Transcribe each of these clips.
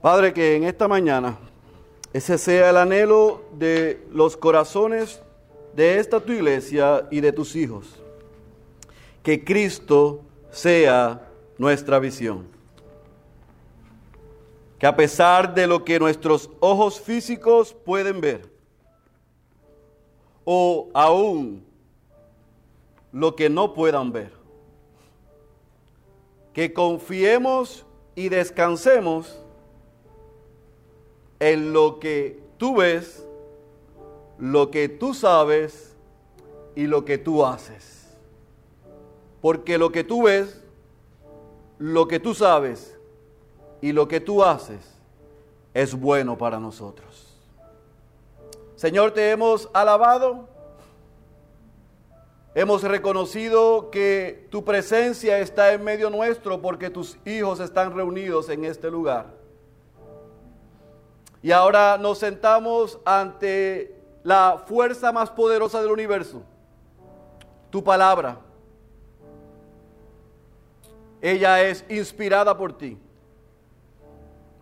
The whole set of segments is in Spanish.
Padre, que en esta mañana ese sea el anhelo de los corazones de esta tu iglesia y de tus hijos. Que Cristo sea nuestra visión. Que a pesar de lo que nuestros ojos físicos pueden ver, o aún lo que no puedan ver, que confiemos y descansemos en lo que tú ves, lo que tú sabes y lo que tú haces. Porque lo que tú ves, lo que tú sabes y lo que tú haces es bueno para nosotros. Señor, te hemos alabado. Hemos reconocido que tu presencia está en medio nuestro porque tus hijos están reunidos en este lugar. Y ahora nos sentamos ante la fuerza más poderosa del universo, tu palabra. Ella es inspirada por ti.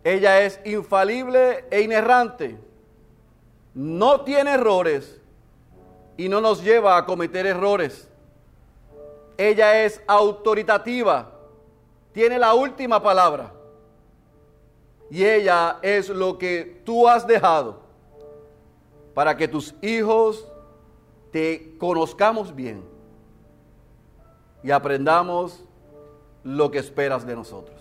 Ella es infalible e inerrante. No tiene errores y no nos lleva a cometer errores. Ella es autoritativa. Tiene la última palabra y ella es lo que tú has dejado para que tus hijos te conozcamos bien y aprendamos lo que esperas de nosotros.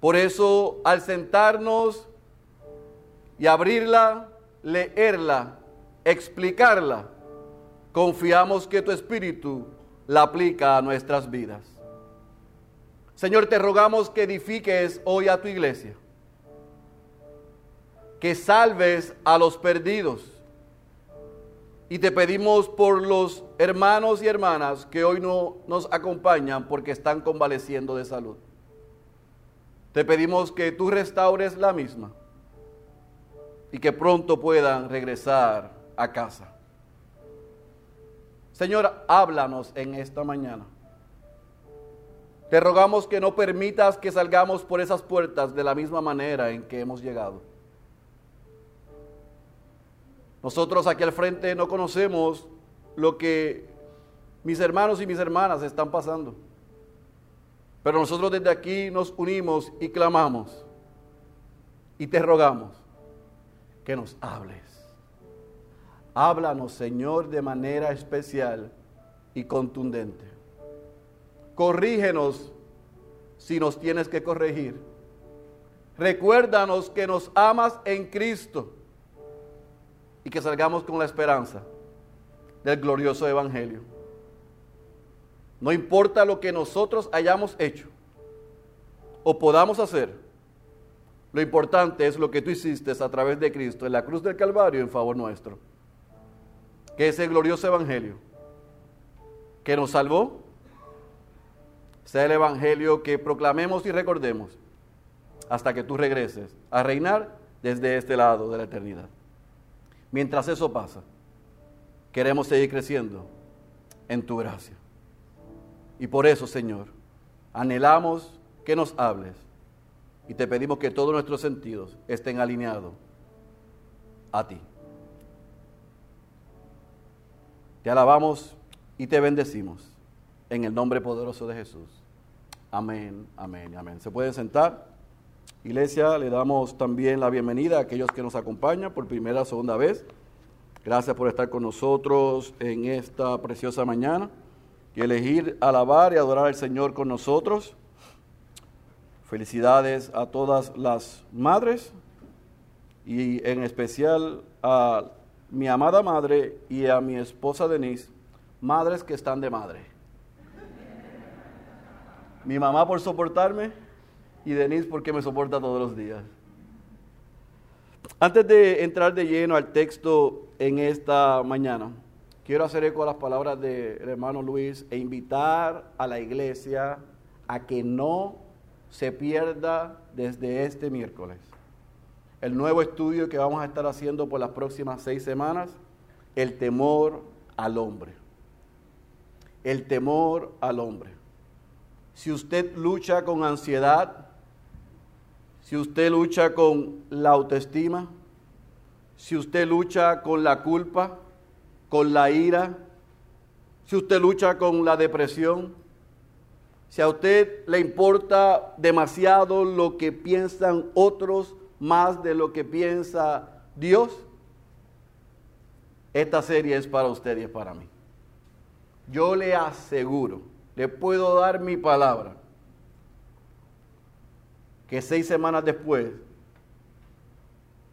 Por eso al sentarnos y abrirla, leerla, explicarla, confiamos que tu espíritu la aplica a nuestras vidas. Señor, te rogamos que edifiques hoy a tu iglesia, que salves a los perdidos. Y te pedimos por los hermanos y hermanas que hoy no nos acompañan porque están convaleciendo de salud. Te pedimos que tú restaures la misma y que pronto puedan regresar a casa. Señor, háblanos en esta mañana. Te rogamos que no permitas que salgamos por esas puertas de la misma manera en que hemos llegado. Nosotros aquí al frente no conocemos lo que mis hermanos y mis hermanas están pasando. Pero nosotros desde aquí nos unimos y clamamos y te rogamos que nos hables. Háblanos, Señor, de manera especial y contundente corrígenos si nos tienes que corregir. Recuérdanos que nos amas en Cristo y que salgamos con la esperanza del glorioso Evangelio. No importa lo que nosotros hayamos hecho o podamos hacer, lo importante es lo que tú hiciste a través de Cristo en la cruz del Calvario en favor nuestro. Que ese glorioso Evangelio que nos salvó sea el Evangelio que proclamemos y recordemos hasta que tú regreses a reinar desde este lado de la eternidad. Mientras eso pasa, queremos seguir creciendo en tu gracia. Y por eso, Señor, anhelamos que nos hables y te pedimos que todos nuestros sentidos estén alineados a ti. Te alabamos y te bendecimos en el nombre poderoso de Jesús. Amén, amén, amén. Se pueden sentar. Iglesia, le damos también la bienvenida a aquellos que nos acompañan por primera o segunda vez. Gracias por estar con nosotros en esta preciosa mañana y elegir alabar y adorar al Señor con nosotros. Felicidades a todas las madres y en especial a mi amada madre y a mi esposa Denise, madres que están de madre mi mamá por soportarme y Denise porque me soporta todos los días. Antes de entrar de lleno al texto en esta mañana, quiero hacer eco a las palabras del hermano Luis e invitar a la iglesia a que no se pierda desde este miércoles el nuevo estudio que vamos a estar haciendo por las próximas seis semanas, el temor al hombre. El temor al hombre si usted lucha con ansiedad, si usted lucha con la autoestima, si usted lucha con la culpa, con la ira, si usted lucha con la depresión, si a usted le importa demasiado lo que piensan otros más de lo que piensa Dios, esta serie es para usted y es para mí. Yo le aseguro, le puedo dar mi palabra, que seis semanas después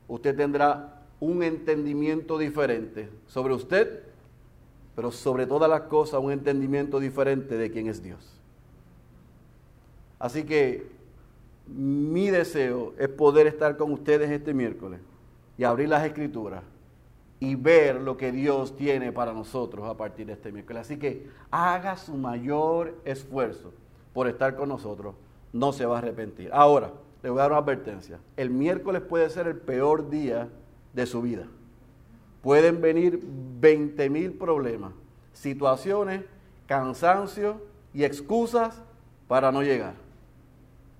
usted tendrá un entendimiento diferente sobre usted, pero sobre todas las cosas un entendimiento diferente de quién es Dios. Así que mi deseo es poder estar con ustedes este miércoles y abrir las escrituras y ver lo que Dios tiene para nosotros a partir de este miércoles. Así que haga su mayor esfuerzo por estar con nosotros, no se va a arrepentir. Ahora, le voy a dar una advertencia. El miércoles puede ser el peor día de su vida. Pueden venir 20 mil problemas, situaciones, cansancio y excusas para no llegar.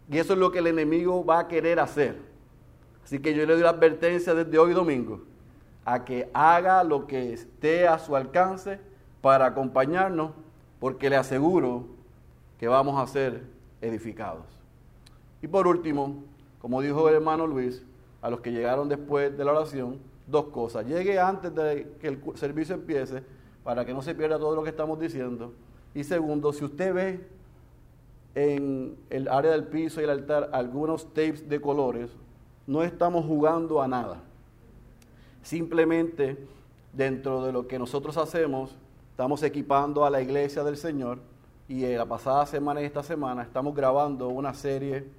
Y eso es lo que el enemigo va a querer hacer. Así que yo le doy la advertencia desde hoy domingo a que haga lo que esté a su alcance para acompañarnos, porque le aseguro que vamos a ser edificados. Y por último, como dijo el hermano Luis, a los que llegaron después de la oración, dos cosas. Llegue antes de que el servicio empiece para que no se pierda todo lo que estamos diciendo. Y segundo, si usted ve en el área del piso y el altar algunos tapes de colores, no estamos jugando a nada. Simplemente dentro de lo que nosotros hacemos, estamos equipando a la iglesia del Señor y la pasada semana y esta semana estamos grabando una serie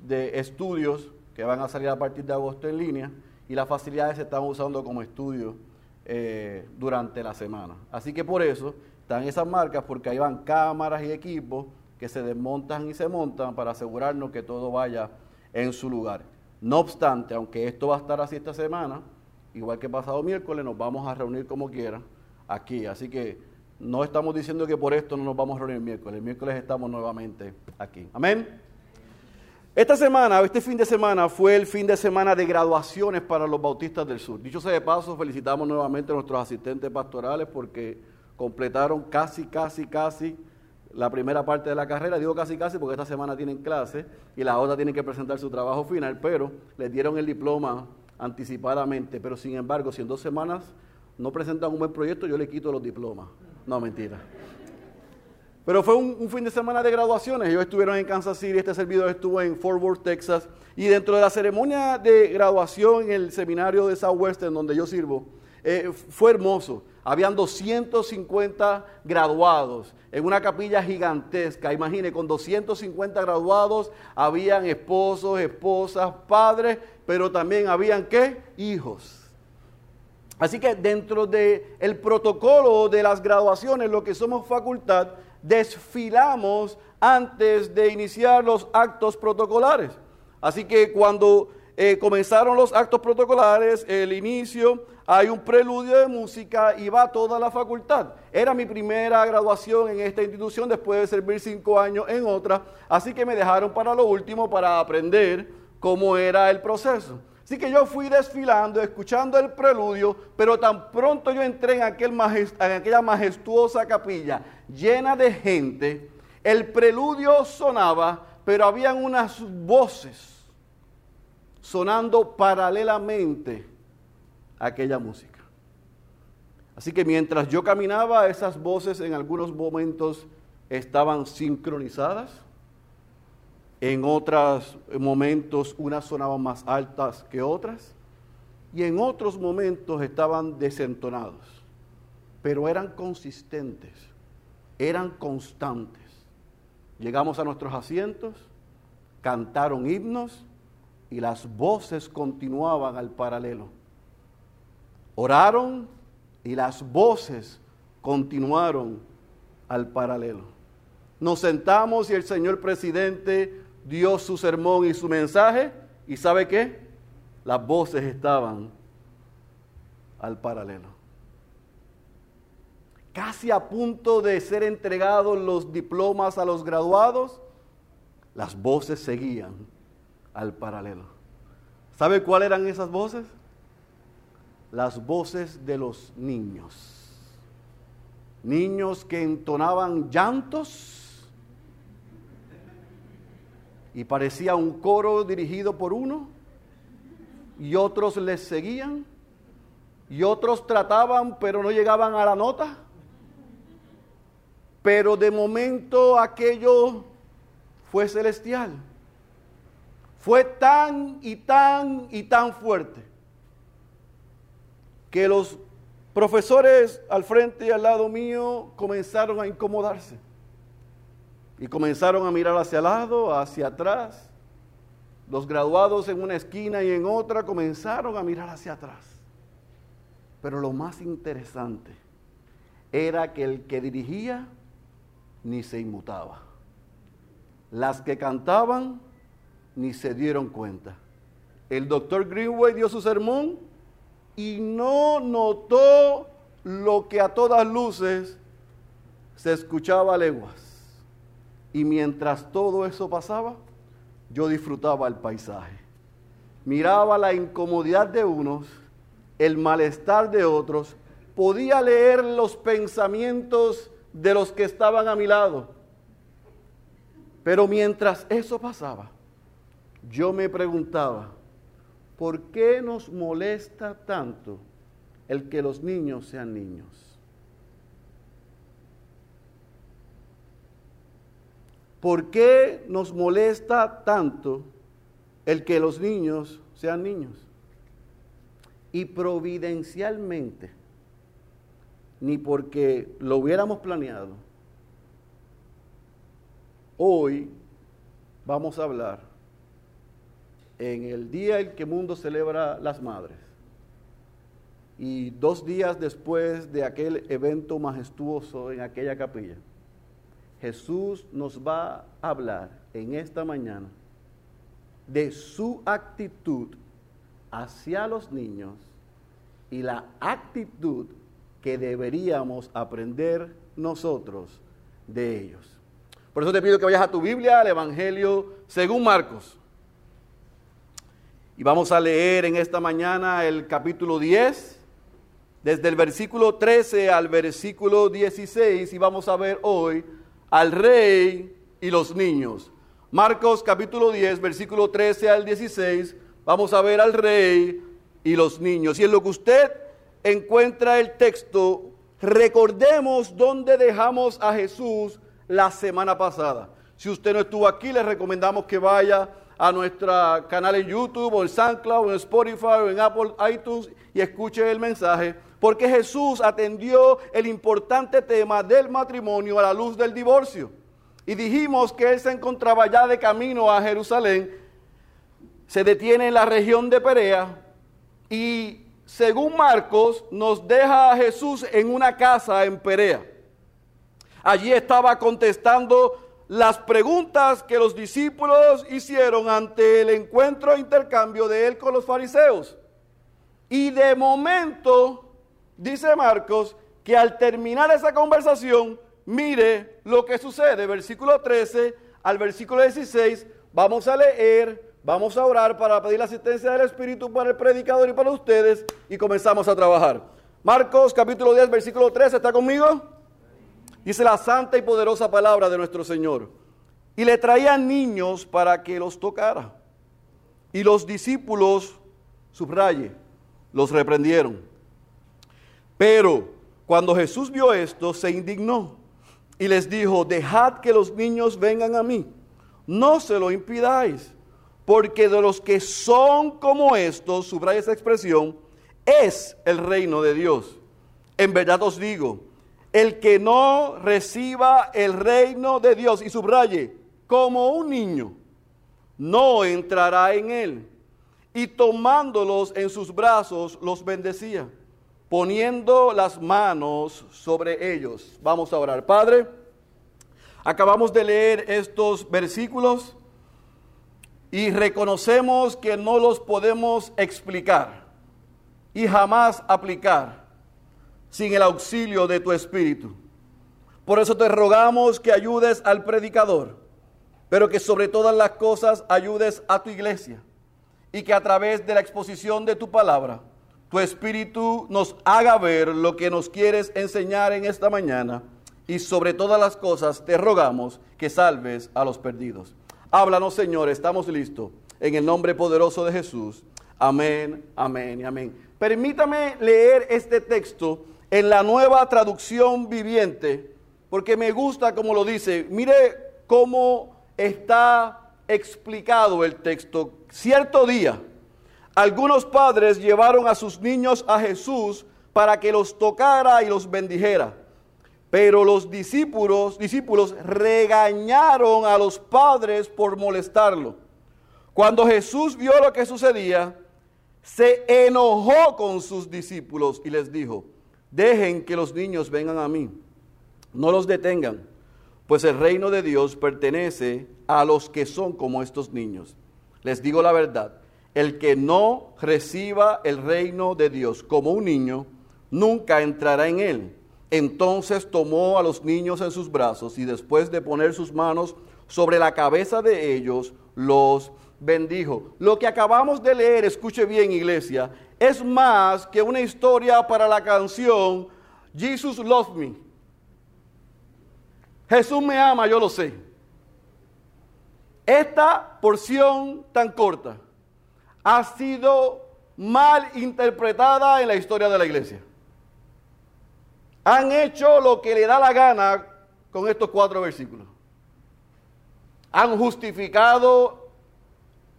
de estudios que van a salir a partir de agosto en línea y las facilidades se están usando como estudio eh, durante la semana. Así que por eso están esas marcas, porque ahí van cámaras y equipos que se desmontan y se montan para asegurarnos que todo vaya en su lugar. No obstante, aunque esto va a estar así esta semana, igual que pasado miércoles, nos vamos a reunir como quiera aquí. Así que no estamos diciendo que por esto no nos vamos a reunir el miércoles. El miércoles estamos nuevamente aquí. Amén. Esta semana, este fin de semana, fue el fin de semana de graduaciones para los bautistas del sur. Dicho sea de paso, felicitamos nuevamente a nuestros asistentes pastorales porque completaron casi, casi, casi la primera parte de la carrera. Digo casi, casi porque esta semana tienen clase y la otra tienen que presentar su trabajo final, pero les dieron el diploma anticipadamente. Pero sin embargo, si en dos semanas no presentan un buen proyecto, yo le quito los diplomas. No, mentira. Pero fue un, fin de semana de graduaciones. Ellos estuvieron en Kansas City, este servidor estuvo en Fort Worth, Texas. Y dentro de la ceremonia de graduación en el seminario de Southwestern, donde yo sirvo, eh, fue hermoso. Habían 250 graduados en una capilla gigantesca. Imagine, con 250 graduados habían esposos, esposas, padres, pero también habían qué? Hijos. Así que dentro del el protocolo de las graduaciones, lo que somos facultad, desfilamos antes de iniciar los actos protocolares. Así que cuando eh, comenzaron los actos protocolares, el inicio, hay un preludio de música y va toda la facultad. Era mi primera graduación en esta institución después de servir cinco años en otra, así que me dejaron para lo último para aprender cómo era el proceso. Así que yo fui desfilando, escuchando el preludio, pero tan pronto yo entré en, aquel en aquella majestuosa capilla llena de gente, el preludio sonaba, pero habían unas voces sonando paralelamente a aquella música. Así que mientras yo caminaba, esas voces en algunos momentos estaban sincronizadas en otros momentos unas sonaban más altas que otras y en otros momentos estaban desentonados, pero eran consistentes, eran constantes. Llegamos a nuestros asientos, cantaron himnos y las voces continuaban al paralelo. Oraron y las voces continuaron al paralelo. Nos sentamos y el señor presidente dio su sermón y su mensaje y ¿sabe qué? Las voces estaban al paralelo. Casi a punto de ser entregados los diplomas a los graduados, las voces seguían al paralelo. ¿Sabe cuáles eran esas voces? Las voces de los niños. Niños que entonaban llantos y parecía un coro dirigido por uno y otros les seguían y otros trataban pero no llegaban a la nota. Pero de momento aquello fue celestial. Fue tan y tan y tan fuerte que los profesores al frente y al lado mío comenzaron a incomodarse. Y comenzaron a mirar hacia lado, hacia atrás. Los graduados en una esquina y en otra comenzaron a mirar hacia atrás. Pero lo más interesante era que el que dirigía ni se inmutaba. Las que cantaban ni se dieron cuenta. El doctor Greenway dio su sermón y no notó lo que a todas luces se escuchaba a leguas. Y mientras todo eso pasaba, yo disfrutaba el paisaje. Miraba la incomodidad de unos el malestar de otros, podía leer los pensamientos de los que estaban a mi lado. Pero mientras eso pasaba, yo me preguntaba, ¿por qué nos molesta tanto el que los niños sean niños? ¿Por qué nos molesta tanto el que los niños sean niños? y providencialmente, ni porque lo hubiéramos planeado, hoy vamos a hablar en el día en que el mundo celebra las madres y dos días después de aquel evento majestuoso en aquella capilla, Jesús nos va a hablar en esta mañana de su actitud hacia los niños y la actitud que deberíamos aprender nosotros de ellos. Por eso te pido que vayas a tu Biblia, al Evangelio según Marcos. Y vamos a leer en esta mañana el capítulo 10, desde el versículo 13 al versículo 16, y vamos a ver hoy al rey y los niños. Marcos capítulo 10, versículo 13 al 16, vamos a ver al rey y los niños. Y en lo que usted encuentra el texto, recordemos dónde dejamos a Jesús la semana pasada. Si usted no estuvo aquí, le recomendamos que vaya a nuestro canal en YouTube o en SoundCloud o en Spotify o en Apple iTunes y escuche el mensaje. Porque Jesús atendió el importante tema del matrimonio a la luz del divorcio. Y dijimos que él se encontraba ya de camino a Jerusalén se detiene en la región de Perea y según Marcos nos deja a Jesús en una casa en Perea. Allí estaba contestando las preguntas que los discípulos hicieron ante el encuentro e intercambio de él con los fariseos. Y de momento, dice Marcos, que al terminar esa conversación, mire lo que sucede. Versículo 13 al versículo 16, vamos a leer Vamos a orar para pedir la asistencia del Espíritu para el predicador y para ustedes y comenzamos a trabajar. Marcos capítulo 10, versículo 3, ¿está conmigo? Dice la santa y poderosa palabra de nuestro Señor. Y le traían niños para que los tocara. Y los discípulos, subraye, los reprendieron. Pero cuando Jesús vio esto, se indignó y les dijo, dejad que los niños vengan a mí, no se lo impidáis porque de los que son como estos, subraya esa expresión, es el reino de Dios. En verdad os digo, el que no reciba el reino de Dios, y subraye, como un niño, no entrará en él. Y tomándolos en sus brazos, los bendecía, poniendo las manos sobre ellos. Vamos a orar. Padre, acabamos de leer estos versículos y reconocemos que no los podemos explicar y jamás aplicar sin el auxilio de tu Espíritu. Por eso te rogamos que ayudes al predicador pero que sobre todas las cosas ayudes a tu iglesia y que a través de la exposición de tu palabra, tu espíritu nos haga ver lo que nos quieres enseñar en esta mañana y sobre todas las cosas te rogamos que salves a los perdidos. Háblanos, Señor, estamos listos. En el nombre poderoso de Jesús. Amén, amén y amén. Permítame leer este texto en la nueva traducción viviente, porque me gusta como lo dice. Mire cómo está explicado el texto. Cierto día, algunos padres llevaron a sus niños a Jesús para que los tocara y los bendijera. Pero los discípulos, discípulos regañaron a los padres por molestarlo. Cuando Jesús vio lo que sucedía, se enojó con sus discípulos y les dijo, dejen que los niños vengan a mí, no los detengan, pues el reino de Dios pertenece a los que son como estos niños. Les digo la verdad, el que no reciba el reino de Dios como un niño, nunca entrará en él. Entonces tomó a los niños en sus brazos y después de poner sus manos sobre la cabeza de ellos, los bendijo. Lo que acabamos de leer, escuche bien iglesia, es más que una historia para la canción Jesus Love Me. Jesús me ama, yo lo sé. Esta porción tan corta ha sido mal interpretada en la historia de la iglesia. Han hecho lo que le da la gana con estos cuatro versículos. Han justificado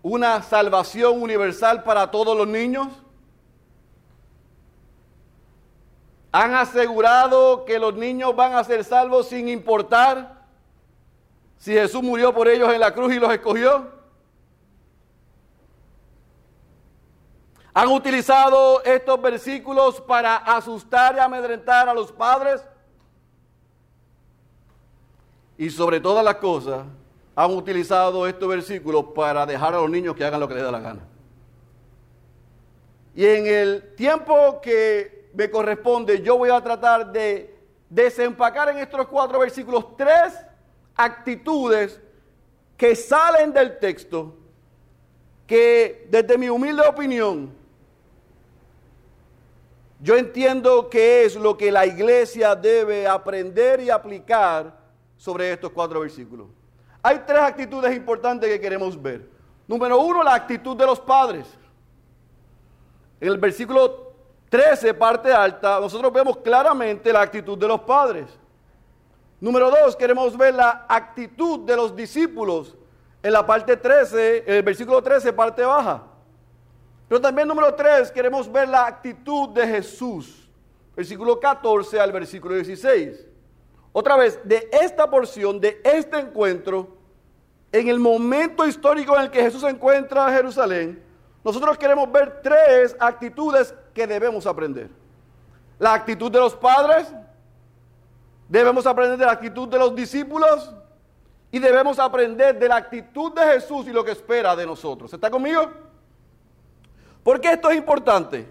una salvación universal para todos los niños? ¿Han asegurado que los niños van a ser salvos sin importar si Jesús murió por ellos en la cruz y los escogió? ¿Han utilizado estos versículos para asustar y amedrentar a los padres? Y sobre todas las cosas, han utilizado estos versículos para dejar a los niños que hagan lo que les da la gana. Y en el tiempo que me corresponde, yo voy a tratar de desempacar en estos cuatro versículos tres actitudes que salen del texto, que desde mi humilde opinión, yo entiendo que es lo que la iglesia debe aprender y aplicar sobre estos cuatro versículos. Hay tres actitudes importantes que queremos ver. Número uno, la actitud de los padres. En el versículo 13, parte alta, nosotros vemos claramente la actitud de los padres. Número dos, queremos ver la actitud de los discípulos. En la parte 13, en el versículo 13, parte baja. Pero también número tres, queremos ver la actitud de Jesús. Versículo 14 al versículo 16. Otra vez, de esta porción, de este encuentro, en el momento histórico en el que Jesús encuentra en Jerusalén, nosotros queremos ver tres actitudes que debemos aprender. La actitud de los padres, debemos aprender de la actitud de los discípulos y debemos aprender de la actitud de Jesús y lo que espera de nosotros. ¿Está conmigo? ¿Por qué esto es importante?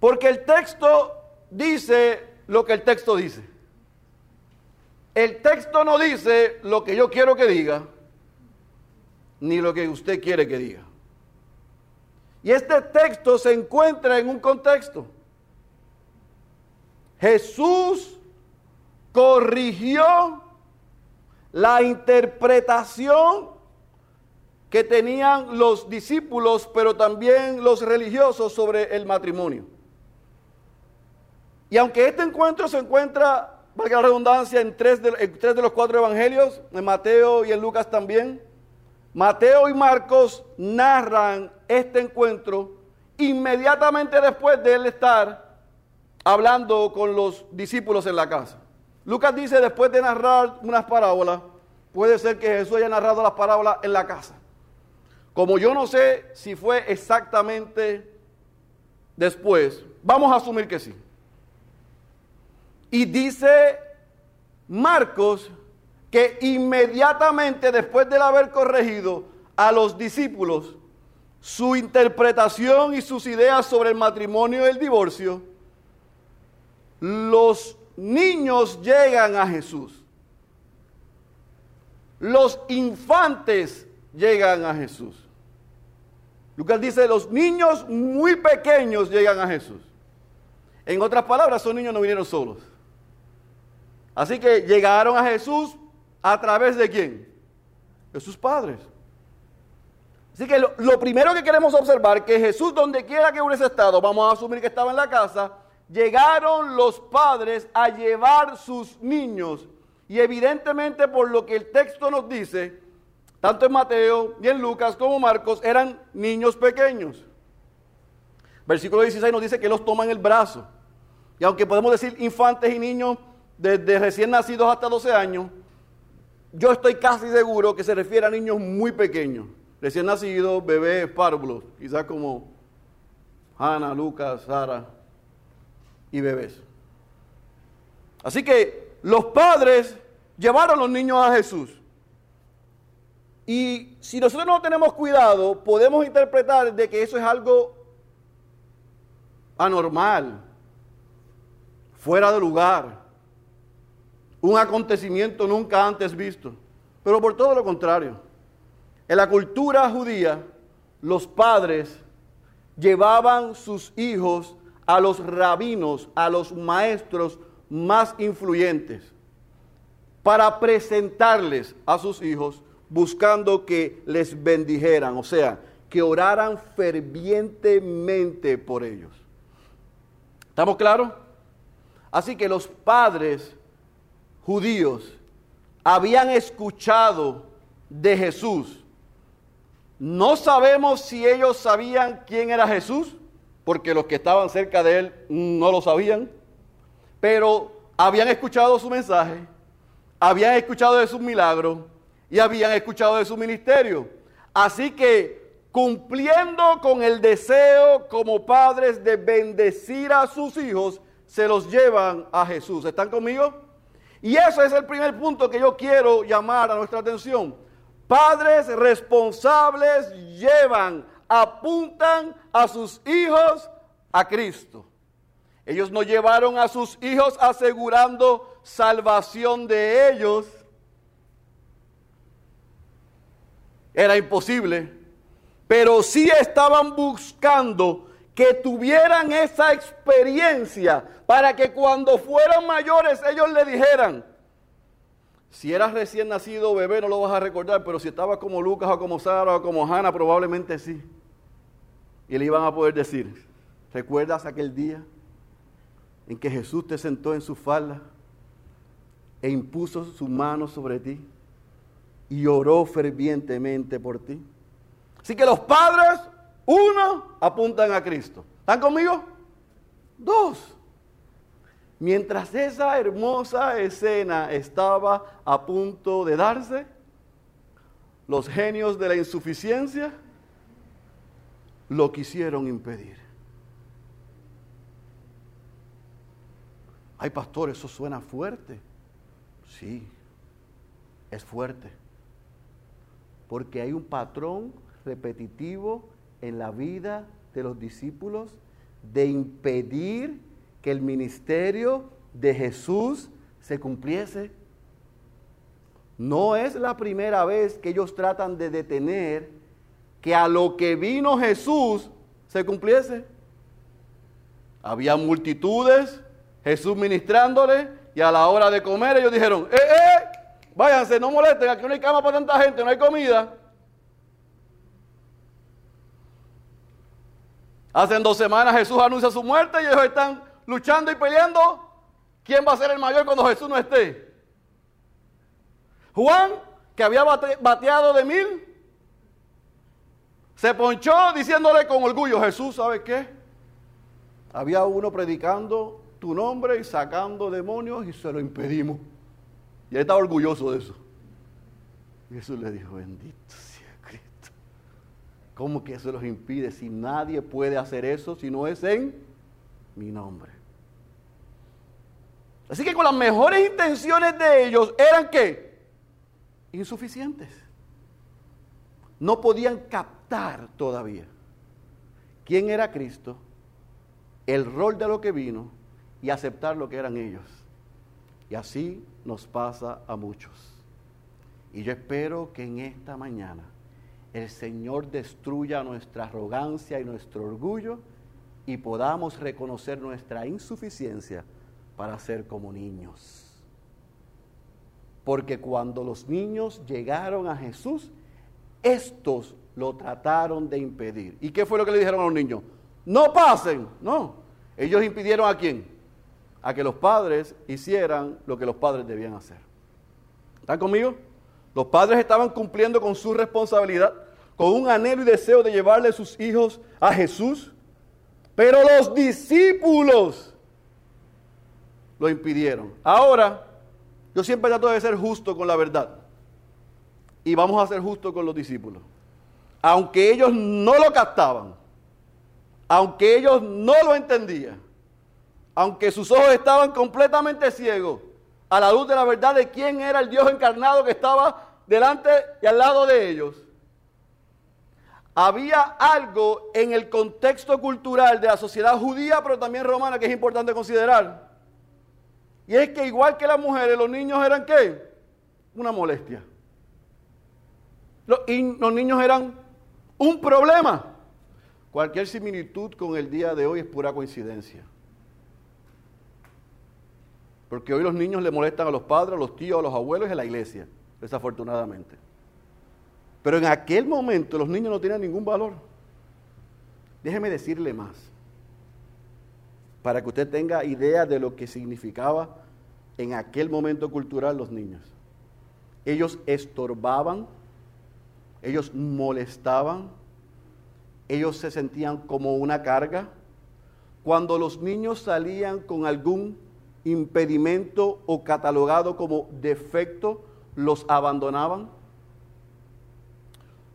Porque el texto dice lo que el texto dice. El texto no dice lo que yo quiero que diga, ni lo que usted quiere que diga. Y este texto se encuentra en un contexto. Jesús corrigió la interpretación que tenían los discípulos, pero también los religiosos sobre el matrimonio. Y aunque este encuentro se encuentra valga la redundancia, en tres, de, tres de los cuatro evangelios, en Mateo y en Lucas también. Mateo y Marcos narran este encuentro inmediatamente después de él estar hablando con los discípulos en la casa. Lucas dice, después de narrar unas parábolas, puede ser que Jesús haya narrado las parábolas en la casa. Como yo no sé si fue exactamente después, vamos a asumir que sí. Y dice Marcos que inmediatamente después de haber corregido a los discípulos su interpretación y sus ideas sobre el matrimonio y el divorcio, los niños llegan a Jesús. los infantes llegan a Jesús. Lucas dice, los niños muy pequeños llegan a Jesús. En otras palabras, esos niños no vinieron solos. Así que llegaron a Jesús a través de quién? De sus padres. Así que lo, primero que queremos observar, que Jesús donde quiera que hubiese estado, vamos a asumir que estaba en la casa, llegaron los padres a llevar sus niños. Y evidentemente por lo que el texto nos dice, tanto en Mateo y en Lucas como Marcos, eran niños pequeños. Versículo 16 nos dice que los toman el brazo. Y aunque podemos decir infantes y niños desde recién nacidos hasta 12 años, yo estoy casi seguro que se refiere a niños muy pequeños, recién nacidos, bebés, párvulos, quizás como Ana, Lucas, Sara y bebés. Así que los padres llevaron los niños a Jesús. Y si nosotros no tenemos cuidado, podemos interpretar de que eso es algo anormal, fuera de lugar, un acontecimiento nunca antes visto. Pero por todo lo contrario, en la cultura judía, los padres llevaban sus hijos a los rabinos, a los maestros más influyentes, para presentarles a sus hijos buscando que les bendijeran, o sea, que oraran fervientemente por ellos. ¿Estamos claros? Así que los padres judíos habían escuchado de Jesús. No sabemos si ellos sabían quién era Jesús, porque los que estaban cerca de él no lo sabían, pero habían escuchado su mensaje, habían escuchado de sus milagros y habían escuchado de su ministerio. Así que cumpliendo con el deseo como padres de bendecir a sus hijos, se los llevan a Jesús. ¿Están conmigo? Y eso es el primer punto que yo quiero llamar a nuestra atención. Padres responsables llevan, apuntan a sus hijos a Cristo. Ellos no llevaron a sus hijos asegurando salvación de ellos, era imposible, pero sí estaban buscando que tuvieran esa experiencia para que cuando fueran mayores ellos le dijeran, si eras recién nacido bebé no lo vas a recordar, pero si estabas como Lucas o como Sara o como Hannah probablemente sí. Y le iban a poder decir, ¿recuerdas aquel día en que Jesús te sentó en su falda e impuso su mano sobre ti? y oró fervientemente por ti. Así que los padres, uno, apuntan a Cristo. ¿Están conmigo? Dos. Mientras esa hermosa escena estaba a punto de darse, los genios de la insuficiencia lo quisieron impedir. Ay, pastor, eso suena fuerte. Sí, es fuerte porque hay un patrón repetitivo en la vida de los discípulos de impedir que el ministerio de Jesús se cumpliese. No es la primera vez que ellos tratan de detener que a lo que vino Jesús se cumpliese. Había multitudes, Jesús ministrándole, y a la hora de comer ellos dijeron, ¡eh, eh! Váyanse, no molesten, aquí no hay cama para tanta gente, no hay comida. Hace dos semanas Jesús anuncia su muerte y ellos están luchando y peleando. ¿Quién va a ser el mayor cuando Jesús no esté? Juan, que había bateado de mil, se ponchó diciéndole con orgullo, Jesús, ¿sabe qué? Había uno predicando tu nombre y sacando demonios y se lo impedimos. Y él estaba orgulloso de eso. Jesús le dijo, bendito. ¿Cómo que eso los impide si nadie puede hacer eso si no es en mi nombre? Así que con las mejores intenciones de ellos eran que insuficientes. No podían captar todavía quién era Cristo, el rol de lo que vino y aceptar lo que eran ellos. Y así nos pasa a muchos. Y yo espero que en esta mañana el Señor destruya nuestra arrogancia y nuestro orgullo y podamos reconocer nuestra insuficiencia para ser como niños. Porque cuando los niños llegaron a Jesús, estos lo trataron de impedir. ¿Y qué fue lo que le dijeron a los niños? No pasen. No. Ellos impidieron a quién? A que los padres hicieran lo que los padres debían hacer. ¿Están conmigo? Los padres estaban cumpliendo con su responsabilidad, con un anhelo y deseo de llevarle sus hijos a Jesús, pero los discípulos lo impidieron. Ahora, yo siempre trato de ser justo con la verdad. Y vamos a ser justos con los discípulos. Aunque ellos no lo captaban, aunque ellos no lo entendían, aunque sus ojos estaban completamente ciegos a la luz de la verdad de quién era el Dios encarnado que estaba delante y al lado de ellos, había algo en el contexto cultural de la sociedad judía, pero también romana, que es importante considerar. Y es que igual que las mujeres, los niños eran qué? Una molestia. Los, los niños eran un problema. Cualquier similitud con el día de hoy es pura coincidencia. Porque hoy los niños le molestan a los padres, a los tíos, a los abuelos y a la iglesia, desafortunadamente. Pero en aquel momento los niños no tenían ningún valor. Déjeme decirle más, para que usted tenga idea de lo que significaba en aquel momento cultural los niños. Ellos estorbaban, ellos molestaban, ellos se sentían como una carga. Cuando los niños salían con algún impedimento o catalogado como defecto, los abandonaban.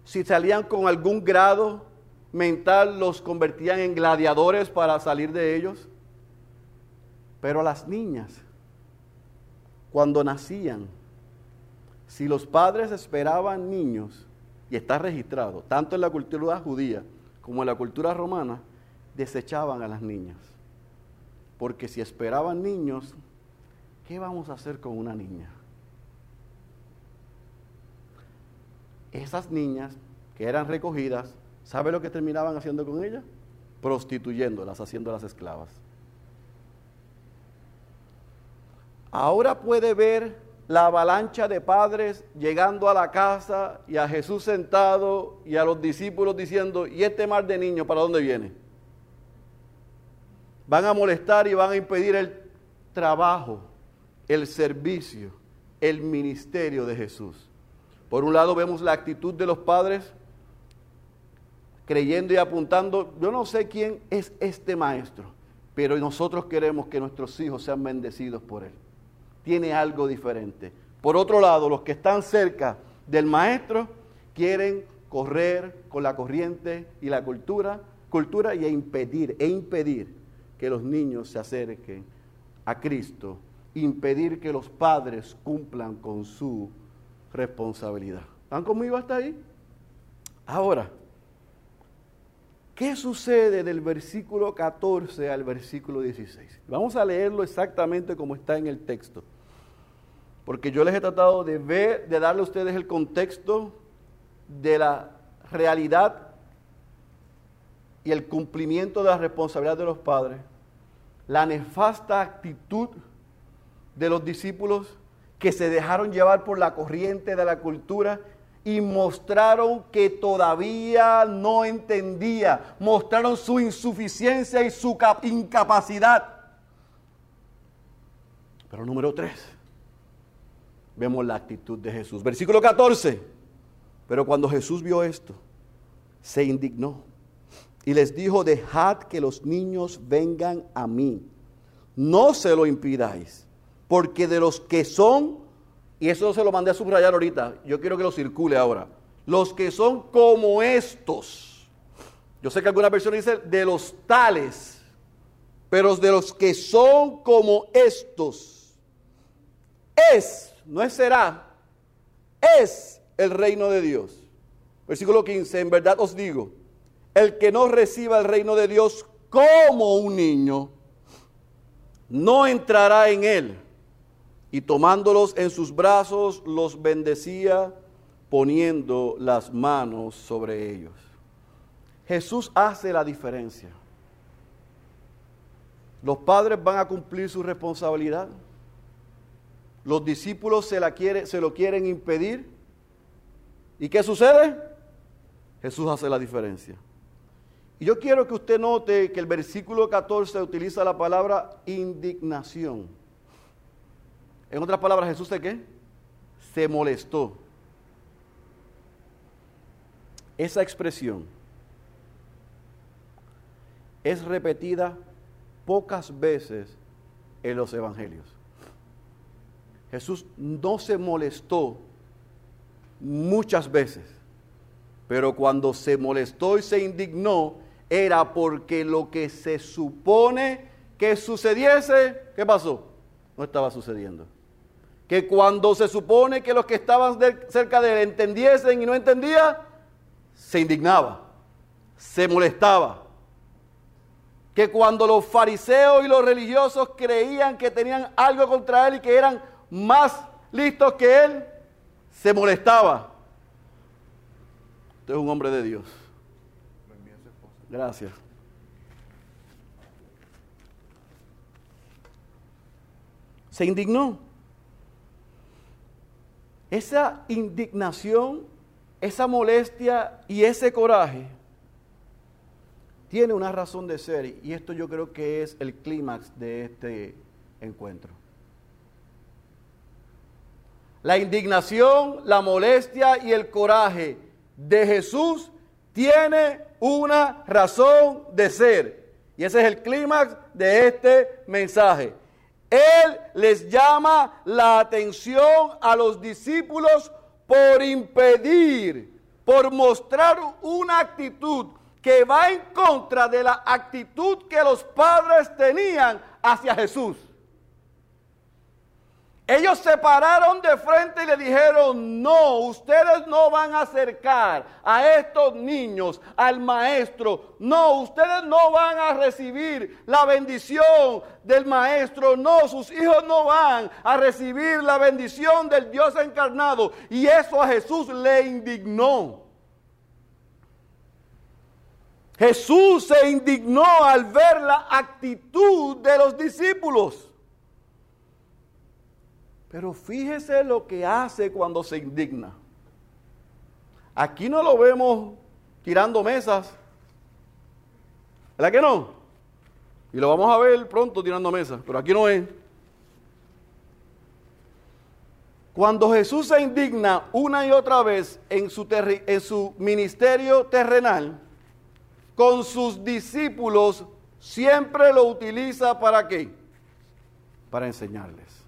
Si salían con algún grado mental, los convertían en gladiadores para salir de ellos. Pero las niñas, cuando nacían, si los padres esperaban niños, y está registrado, tanto en la cultura judía como en la cultura romana, desechaban a las niñas. Porque si esperaban niños, ¿qué vamos a hacer con una niña? Esas niñas que eran recogidas, ¿sabe lo que terminaban haciendo con ellas? Prostituyéndolas, haciéndolas esclavas. Ahora puede ver la avalancha de padres llegando a la casa y a Jesús sentado y a los discípulos diciendo, ¿y este mar de niños para dónde viene? Van a molestar y van a impedir el trabajo, el servicio, el ministerio de Jesús. Por un lado vemos la actitud de los padres creyendo y apuntando, yo no sé quién es este maestro, pero nosotros queremos que nuestros hijos sean bendecidos por él tiene algo diferente. Por otro lado, los que están cerca del maestro quieren correr con la corriente y la cultura, cultura y impedir, e impedir que los niños se acerquen a Cristo, impedir que los padres cumplan con su responsabilidad. ¿Están conmigo hasta ahí? Ahora, ¿qué sucede del versículo 14 al versículo 16? Vamos a leerlo exactamente como está en el texto porque yo les he tratado de ver, de darle a ustedes el contexto de la realidad y el cumplimiento de la responsabilidad de los padres, la nefasta actitud de los discípulos que se dejaron llevar por la corriente de la cultura y mostraron que todavía no entendía, mostraron su insuficiencia y su incapacidad. Pero número tres, vemos la actitud de Jesús. Versículo 14. Pero cuando Jesús vio esto, se indignó y les dijo, dejad que los niños vengan a mí. No se lo impidáis, porque de los que son, y eso se lo mandé a subrayar ahorita, yo quiero que lo circule ahora, los que son como estos. Yo sé que alguna persona dice de los tales, pero de los que son como estos. Es no es será, es el reino de Dios. Versículo 15, en verdad os digo, el que no reciba el reino de Dios como un niño, no entrará en él. Y tomándolos en sus brazos los bendecía poniendo las manos sobre ellos. Jesús hace la diferencia. Los padres van a cumplir su responsabilidad. Los discípulos se, la quiere, se lo quieren impedir. ¿Y qué sucede? Jesús hace la diferencia. Y yo quiero que usted note que el versículo 14 utiliza la palabra indignación. En otras palabras, Jesús de qué? Se molestó. Esa expresión es repetida pocas veces en los evangelios. Jesús no se molestó muchas veces, pero cuando se molestó y se indignó era porque lo que se supone que sucediese, ¿qué pasó? No estaba sucediendo que cuando se supone que los que estaban cerca de él entendiesen y no entendía, se indignaba, se molestaba. Que cuando los fariseos y los religiosos creían que tenían algo contra él y que eran más listos que él, se molestaba. Usted es un hombre de Dios. Gracias. Se indignó. Esa indignación, esa molestia y ese coraje tiene una razón de ser y esto yo creo que es el clímax de este encuentro. La indignación, la molestia y el coraje de Jesús tiene una razón de ser. Y ese es el clímax de este mensaje. Él les llama la atención a los discípulos por impedir, por mostrar una actitud que va en contra de la actitud que los padres tenían hacia Jesús. Ellos se pararon de frente y le dijeron, no, ustedes no van a acercar a estos niños al maestro. No, ustedes no van a recibir la bendición del maestro. No, sus hijos no van a recibir la bendición del Dios encarnado. Y eso a Jesús le indignó. Jesús se indignó al ver la actitud de los discípulos. Pero fíjese lo que hace cuando se indigna. Aquí no lo vemos tirando mesas. ¿Verdad que no? Y lo vamos a ver pronto tirando mesas, pero aquí no es. Cuando Jesús se indigna una y otra vez en su, en su ministerio terrenal, con sus discípulos, siempre lo utiliza para qué? Para enseñarles.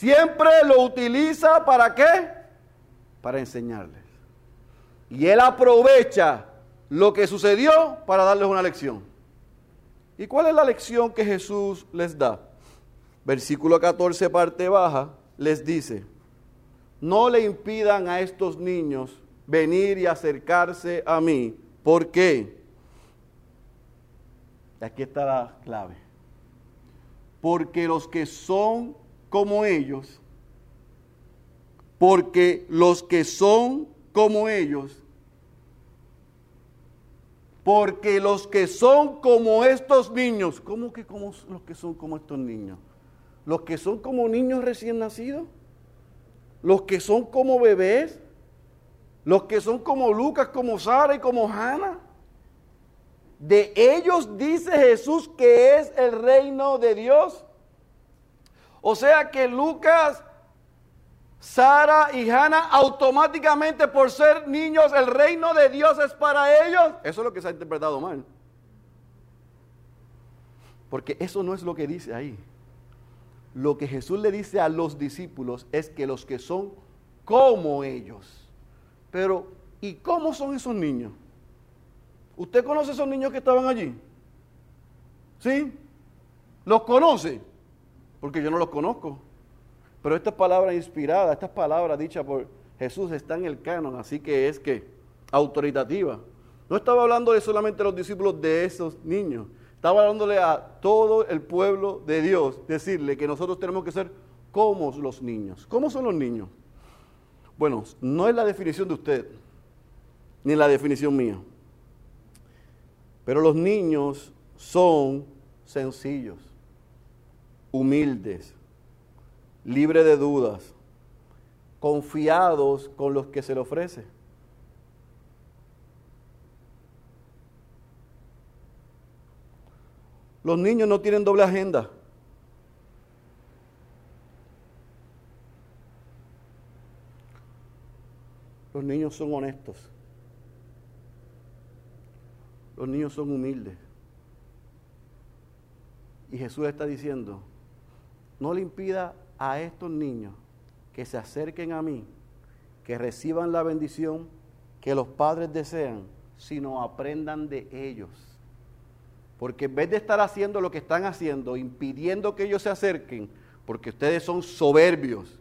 Siempre lo utiliza para qué? Para enseñarles. Y él aprovecha lo que sucedió para darles una lección. ¿Y cuál es la lección que Jesús les da? Versículo 14, parte baja, les dice, no le impidan a estos niños venir y acercarse a mí. ¿Por qué? Aquí está la clave. Porque los que son como ellos, porque los que son como ellos, porque los que son como estos niños, ¿cómo que como los que son como estos niños? Los que son como niños recién nacidos, los que son como bebés, los que son como Lucas, como Sara y como Hannah. De ellos dice Jesús que es el reino de Dios. O sea que Lucas, Sara y Hannah automáticamente por ser niños el reino de Dios es para ellos. Eso es lo que se ha interpretado mal. Porque eso no es lo que dice ahí. Lo que Jesús le dice a los discípulos es que los que son como ellos. Pero, ¿y cómo son esos niños? ¿Usted conoce esos niños que estaban allí? ¿Sí? ¿Los conoce? Porque yo no los conozco. Pero esta palabra inspirada, estas palabras dichas por Jesús están en el canon, así que es que autoritativa. No estaba hablando de solamente los discípulos de esos niños, Estaba hablándole a todo el pueblo de Dios, decirle que nosotros tenemos que ser como los niños. ¿Cómo son los niños? Bueno, no es la definición de usted, ni la definición mía. Pero los niños son sencillos, humildes, libres de dudas, confiados con los que se le ofrece. Los niños no tienen doble agenda. Los niños son honestos. Los niños son humildes. Y Jesús está diciendo, no le impida a estos niños que se acerquen a mí, que reciban la bendición que los padres desean, sino aprendan de ellos. Porque en vez de estar haciendo lo que están haciendo, impidiendo que ellos se acerquen, porque ustedes son soberbios,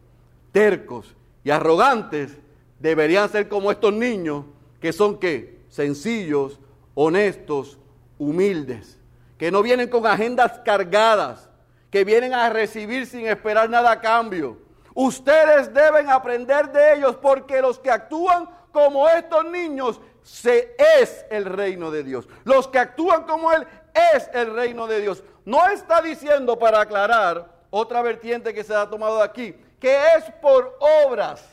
tercos y arrogantes, deberían ser como estos niños que son qué? Sencillos, honestos, humildes, que no vienen con agendas cargadas, que vienen a recibir sin esperar nada a cambio. Ustedes deben aprender de ellos porque los que actúan como estos niños se es el reino de Dios. Los que actúan como él es el reino de Dios. No está diciendo para aclarar otra vertiente que se ha tomado aquí, que es por obras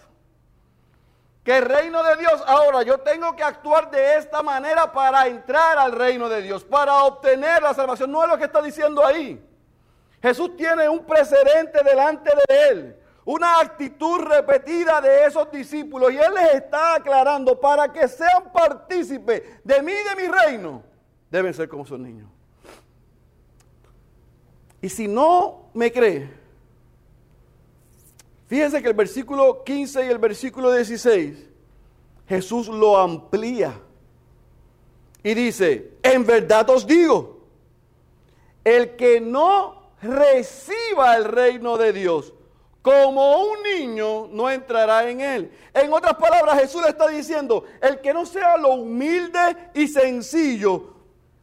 que el reino de Dios, ahora yo tengo que actuar de esta manera para entrar al reino de Dios, para obtener la salvación. No es lo que está diciendo ahí. Jesús tiene un precedente delante de él, una actitud repetida de esos discípulos y él les está aclarando para que sean partícipes de mí y de mi reino, deben ser como sus niños. Y si no me cree, Fíjense que el versículo 15 y el versículo 16, Jesús lo amplía y dice, en verdad os digo, el que no reciba el reino de Dios como un niño, no entrará en él. En otras palabras, Jesús le está diciendo, el que no sea lo humilde y sencillo,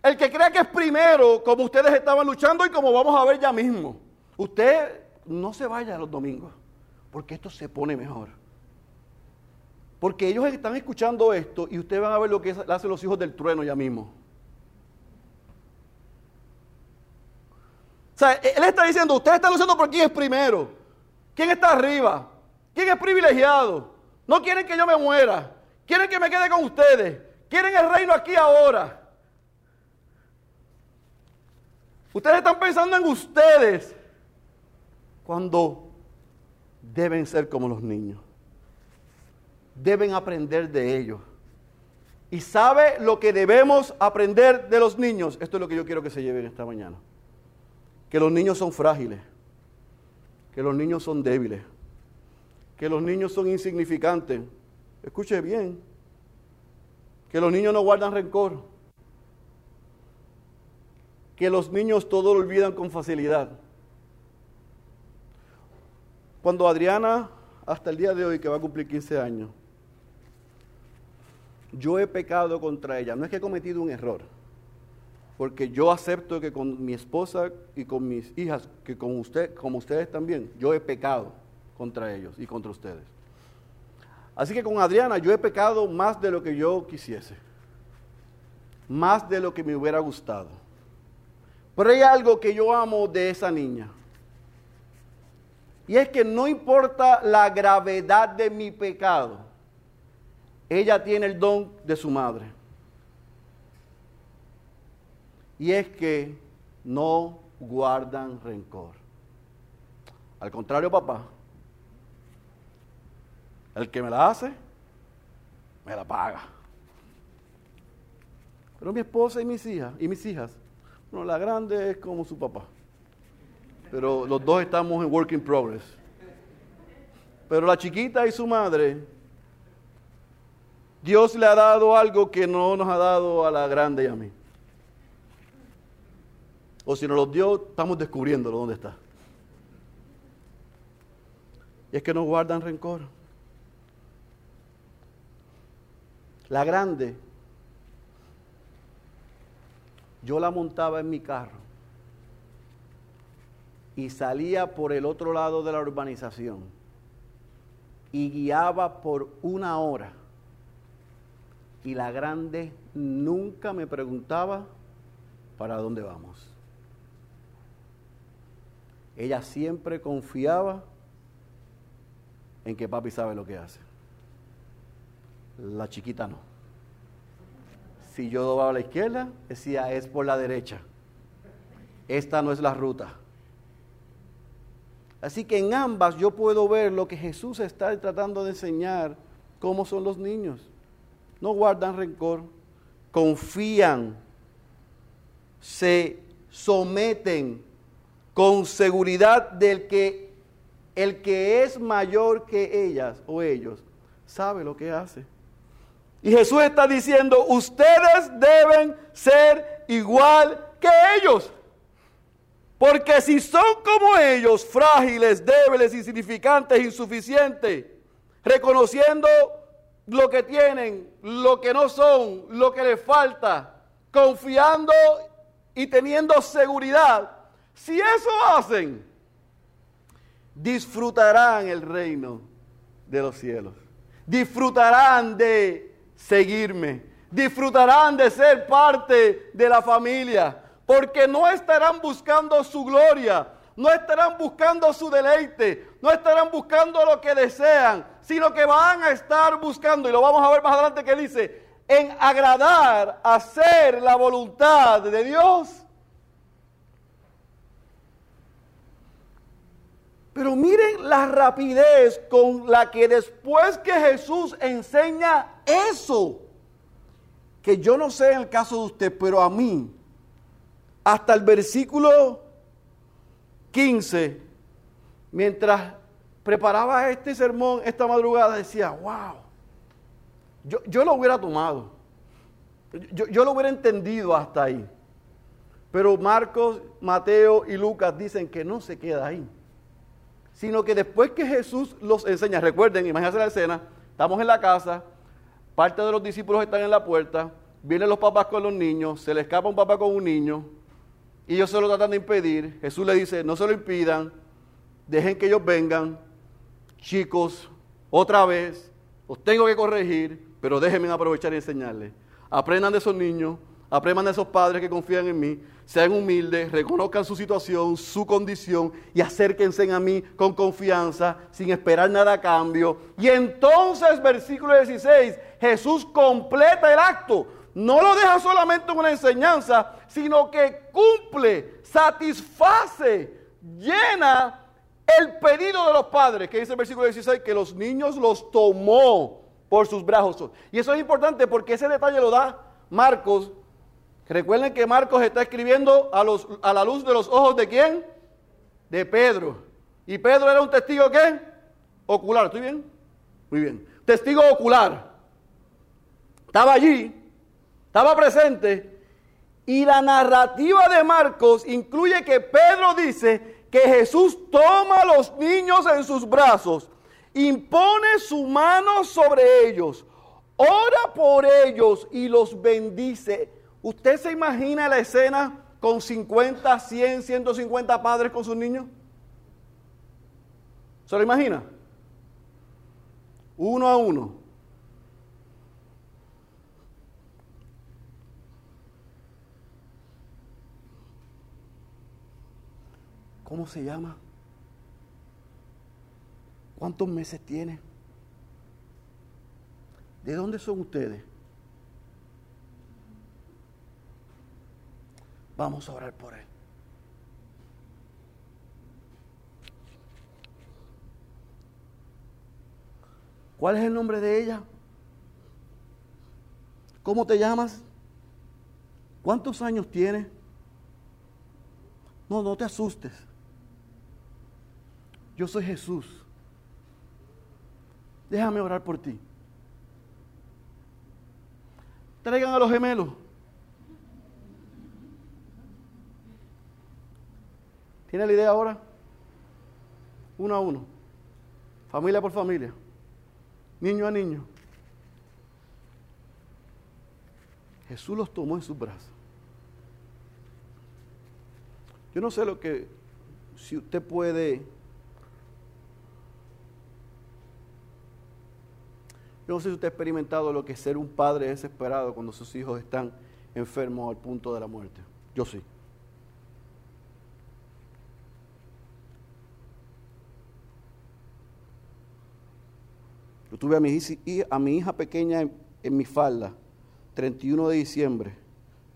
el que crea que es primero, como ustedes estaban luchando y como vamos a ver ya mismo, usted no se vaya los domingos porque esto se pone mejor. Porque ellos están escuchando esto y ustedes van a ver lo que hacen los hijos del trueno ya mismo. O sea, él está diciendo, ustedes están luchando por quién es primero, quién está arriba, quién es privilegiado. No quieren que yo me muera, quieren que me quede con ustedes, quieren el reino aquí ahora. Ustedes están pensando en ustedes cuando deben ser como los niños. Deben aprender de ellos. ¿Y sabe lo que debemos aprender de los niños? Esto es lo que yo quiero que se lleven esta mañana. Que los niños son frágiles. Que los niños son débiles. Que los niños son insignificantes. Escuche bien. Que los niños no guardan rencor. Que los niños todo lo olvidan con facilidad cuando Adriana, hasta el día de hoy, que va a cumplir 15 años, yo he pecado contra ella. No es que he cometido un error, porque yo acepto que con mi esposa y con mis hijas, que con usted, como ustedes también, yo he pecado contra ellos y contra ustedes. Así que con Adriana yo he pecado más de lo que yo quisiese, más de lo que me hubiera gustado. Pero hay algo que yo amo de esa niña. Y es que no importa la gravedad de mi pecado, ella tiene el don de su madre. Y es que no guardan rencor. Al contrario, papá, el que me la hace, me la paga. Pero mi esposa y mis hijas, y mis hijas, bueno, la grande es como su papá pero los dos estamos en work in progress. Pero la chiquita y su madre, Dios le ha dado algo que no nos ha dado a la grande y a mí. O si nos lo dio, estamos descubriéndolo dónde está. Y es que no guardan rencor. La grande yo la montaba en mi carro y salía por el otro lado de la urbanización y guiaba por una hora. Y la grande nunca me preguntaba para dónde vamos. Ella siempre confiaba en que papi sabe lo que hace. La chiquita no. Si yo doblaba a la izquierda, decía, es por la derecha. Esta no es la ruta. Así que en ambas yo puedo ver lo que Jesús está tratando de enseñar, cómo son los niños. No guardan rencor, confían, se someten con seguridad del que el que es mayor que ellas o ellos sabe lo que hace. Y Jesús está diciendo, ustedes deben ser igual que ellos. Porque si son como ellos, frágiles, débiles, insignificantes, insuficientes, reconociendo lo que tienen, lo que no son, lo que les falta, confiando y teniendo seguridad, si eso hacen, disfrutarán el reino de los cielos. Disfrutarán de seguirme. Disfrutarán de ser parte de la familia porque no estarán buscando su gloria, no estarán buscando su deleite, no estarán buscando lo que desean, sino que van a estar buscando, y lo vamos a ver más adelante que dice, en agradar, hacer la voluntad de Dios. Pero miren la rapidez con la que después que Jesús enseña eso, que yo no sé en el caso de usted, pero a mí, hasta el versículo 15, mientras preparaba este sermón esta madrugada, decía, wow, yo, lo hubiera tomado, yo, yo lo hubiera entendido hasta ahí. Pero Marcos, Mateo y Lucas dicen que no se queda ahí, sino que después que Jesús los enseña, recuerden, imagínense la escena, estamos en la casa, parte de los discípulos están en la puerta, vienen los papás con los niños, se le escapa un papá con un niño, y ellos se lo tratan de impedir. Jesús le dice, no se lo impidan, dejen que ellos vengan. Chicos, otra vez, os tengo que corregir, pero déjenme aprovechar y enseñarles. Aprendan de esos niños, aprendan de esos padres que confían en mí, sean humildes, reconozcan su situación, su condición y acérquense a mí con confianza, sin esperar nada a cambio. Y entonces, versículo 16, Jesús completa el acto no lo deja solamente en una enseñanza, sino que cumple, satisface, llena el pedido de los padres, que dice el versículo 16, que los niños los tomó por sus brazos. Y eso es importante porque ese detalle lo da Marcos. Recuerden que Marcos está escribiendo a, la luz de los ojos de quién? De Pedro. Y Pedro era un testigo qué? Ocular. ¿Estoy bien? Muy bien. Testigo ocular. Estaba allí estaba presente. Y la narrativa de Marcos incluye que Pedro dice que Jesús toma a los niños en sus brazos, impone su mano sobre ellos, ora por ellos y los bendice. ¿Usted se imagina la escena con 50, 100, 150 padres con sus niños? ¿Se lo imagina? Uno a uno. ¿Cómo se llama? ¿Cuántos meses tiene? ¿De dónde son ustedes? Vamos a orar por él. ¿Cuál es el nombre de ella? ¿Cómo te llamas? ¿Cuántos años tienes? No, no te asustes. Yo soy Jesús. Déjame orar por ti. Traigan a los gemelos. ¿Tiene la idea ahora? Uno a uno. Familia por familia. Niño a niño. Jesús los tomó en sus brazos. Yo no sé lo que, si usted puede, yo no sé si usted ha experimentado lo que ser un padre desesperado cuando sus hijos están enfermos al punto de la muerte. Yo sí. Tuve a mi, hija pequeña en, en mi falda, 31 de diciembre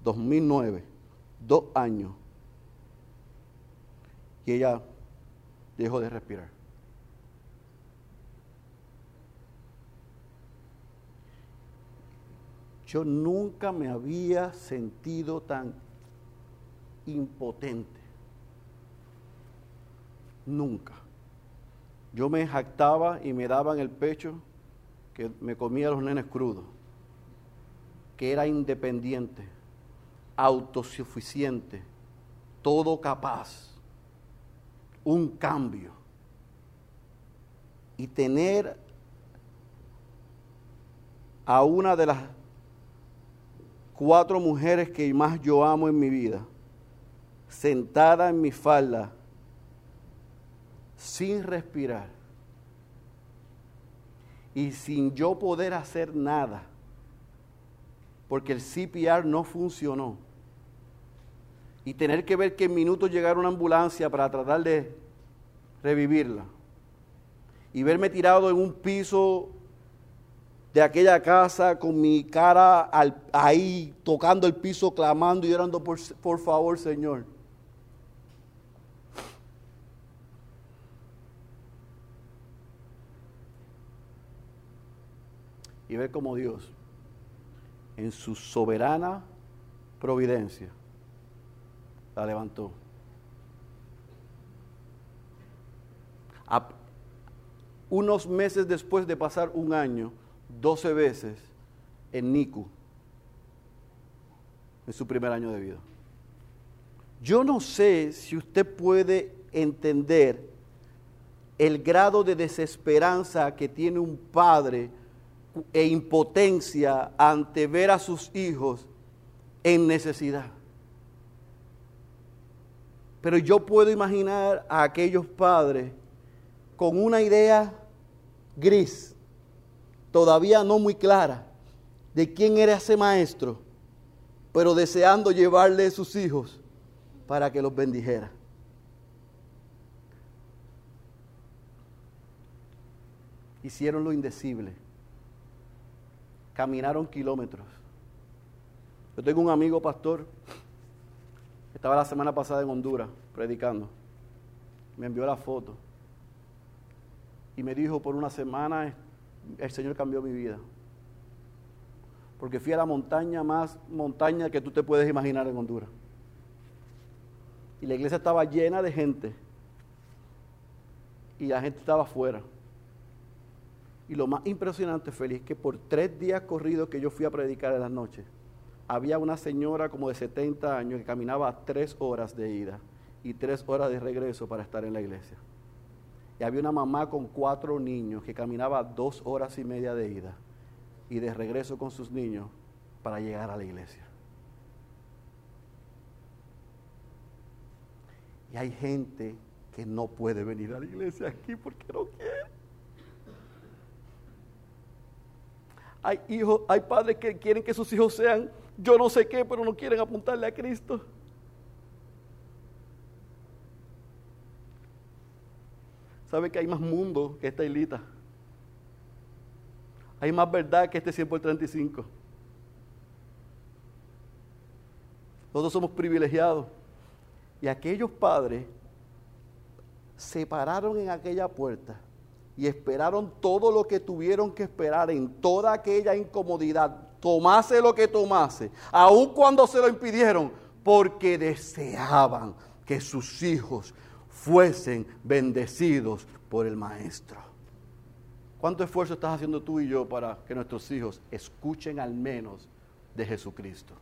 2009, dos años, y ella dejó de respirar. Yo nunca me había sentido tan impotente. Nunca. Yo me jactaba y me daban el pecho que me comía los nenes crudos, que era independiente, autosuficiente, todo capaz, un cambio. Y tener a una de las cuatro mujeres que más yo amo en mi vida, sentada en mi falda, sin respirar y sin yo poder hacer nada, porque el CPR no funcionó, y tener que ver que en minutos llegara una ambulancia para tratar de revivirla, y verme tirado en un piso de aquella casa con mi cara ahí tocando el piso, clamando y orando por, por favor, Señor. Y ver cómo Dios, en su soberana providencia, la levantó. unos meses después de pasar un año, 12 veces en NICU en su primer año de vida. Yo no sé si usted puede entender el grado de desesperanza que tiene un padre e impotencia ante ver a sus hijos en necesidad. Pero yo puedo imaginar a aquellos padres con una idea gris todavía no muy clara de quién era ese maestro, pero deseando llevarle a sus hijos para que los bendijera. Hicieron lo indecible. Caminaron kilómetros. Yo tengo un amigo pastor que estaba la semana pasada en Honduras predicando. Me envió la foto. Y me dijo, por una semana el Señor cambió mi vida. Porque fui a la montaña más montaña que tú te puedes imaginar en Honduras. Y la iglesia estaba llena de gente. Y la gente estaba afuera. Y lo más impresionante, feliz, que por tres días corridos que yo fui a predicar en las noches, había una señora como de 70 años que caminaba tres horas de ida y tres horas de regreso para estar en la iglesia. Y había una mamá con cuatro niños que caminaba dos horas y media de ida y de regreso con sus niños para llegar a la iglesia. Y hay gente que no puede venir a la iglesia aquí porque no quiere. Hay hijos, hay padres que quieren que sus hijos sean yo no sé qué, pero no quieren apuntarle a Cristo. ¿Sabe que hay más mundo que esta islita? Hay más verdad que este 100 por 35. Nosotros somos privilegiados. Y aquellos padres se pararon en aquella puerta y esperaron todo lo que tuvieron que esperar en toda aquella incomodidad, tomase lo que tomase, aun cuando se lo impidieron, porque deseaban que sus hijos fuesen bendecidos por el Maestro. ¿Cuánto esfuerzo estás haciendo tú y yo para que nuestros hijos escuchen al menos de Jesucristo?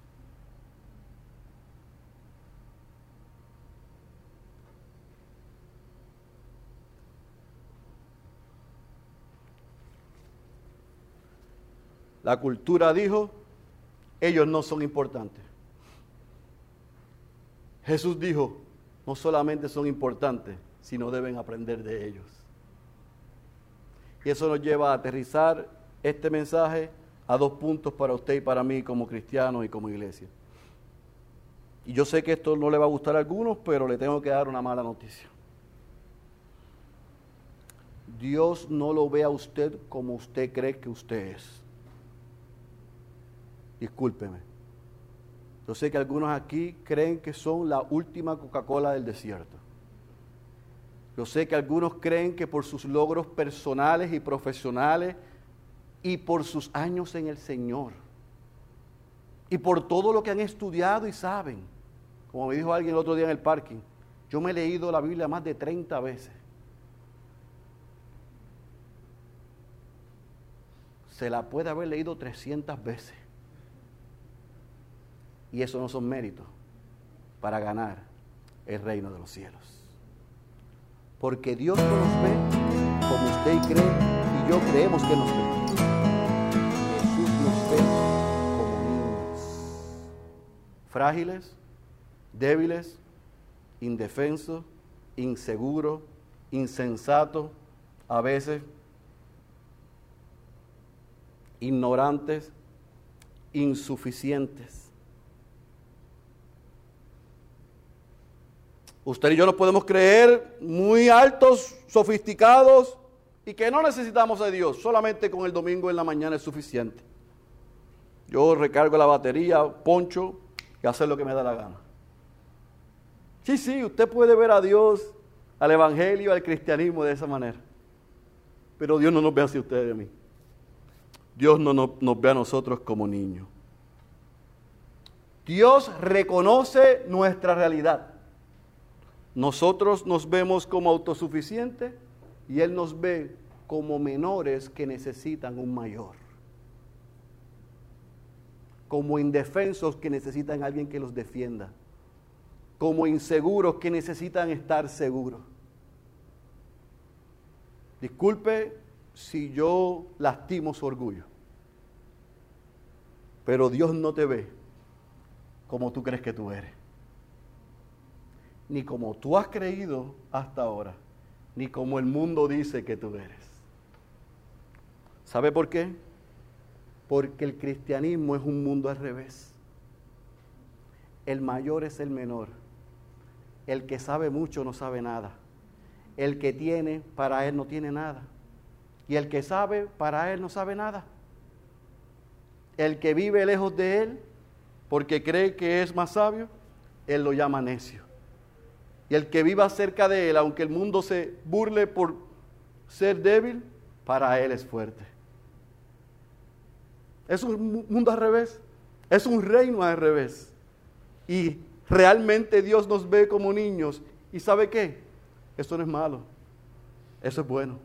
La cultura dijo, ellos no son importantes. Jesús dijo, no solamente son importantes, sino deben aprender de ellos. Y eso nos lleva a aterrizar este mensaje a dos puntos para usted y para mí como cristianos y como iglesia. Y yo sé que esto no le va a gustar a algunos, pero le tengo que dar una mala noticia. Dios no lo ve a usted como usted cree que usted es. Discúlpeme. Yo sé que algunos aquí creen que son la última Coca-Cola del desierto. Yo sé que algunos creen que por sus logros personales y profesionales y por sus años en el Señor y por todo lo que han estudiado y saben, como me dijo alguien el otro día en el parking, yo me he leído la Biblia más de 30 veces. Se la puede haber leído 300 veces. Y eso no son méritos para ganar el reino de los cielos. Porque Dios no nos ve como usted cree y yo creemos que nos ve. Jesús nos ve como niños. Frágiles, débiles, indefensos, inseguros, insensatos, a veces ignorantes, insuficientes. Usted y yo nos podemos creer muy altos, sofisticados y que no necesitamos de Dios. Solamente con el domingo en la mañana es suficiente. Yo recargo la batería, poncho y hacer lo que me da la gana. Sí, sí, usted puede ver a Dios, al Evangelio, al cristianismo de esa manera. Pero Dios no nos ve así a usted y a mí. Dios no nos ve a nosotros como niños. Dios reconoce nuestra realidad. Nosotros nos vemos como autosuficientes y Él nos ve como menores que necesitan un mayor. Como indefensos que necesitan alguien que los defienda. Como inseguros que necesitan estar seguros. Disculpe si yo lastimo su orgullo. Pero Dios no te ve como tú crees que tú eres ni como tú has creído hasta ahora, ni como el mundo dice que tú eres. ¿Sabe por qué? Porque el cristianismo es un mundo al revés. El mayor es el menor. El que sabe mucho no sabe nada. El que tiene, para él no tiene nada. Y el que sabe, para él no sabe nada. El que vive lejos de él, porque cree que es más sabio, él lo llama necio. Y el que viva cerca de él, aunque el mundo se burle por ser débil, para él es fuerte. Es un mundo al revés. Es un reino al revés. Y realmente Dios nos ve como niños. ¿Y sabe qué? Eso no es malo. Eso es bueno.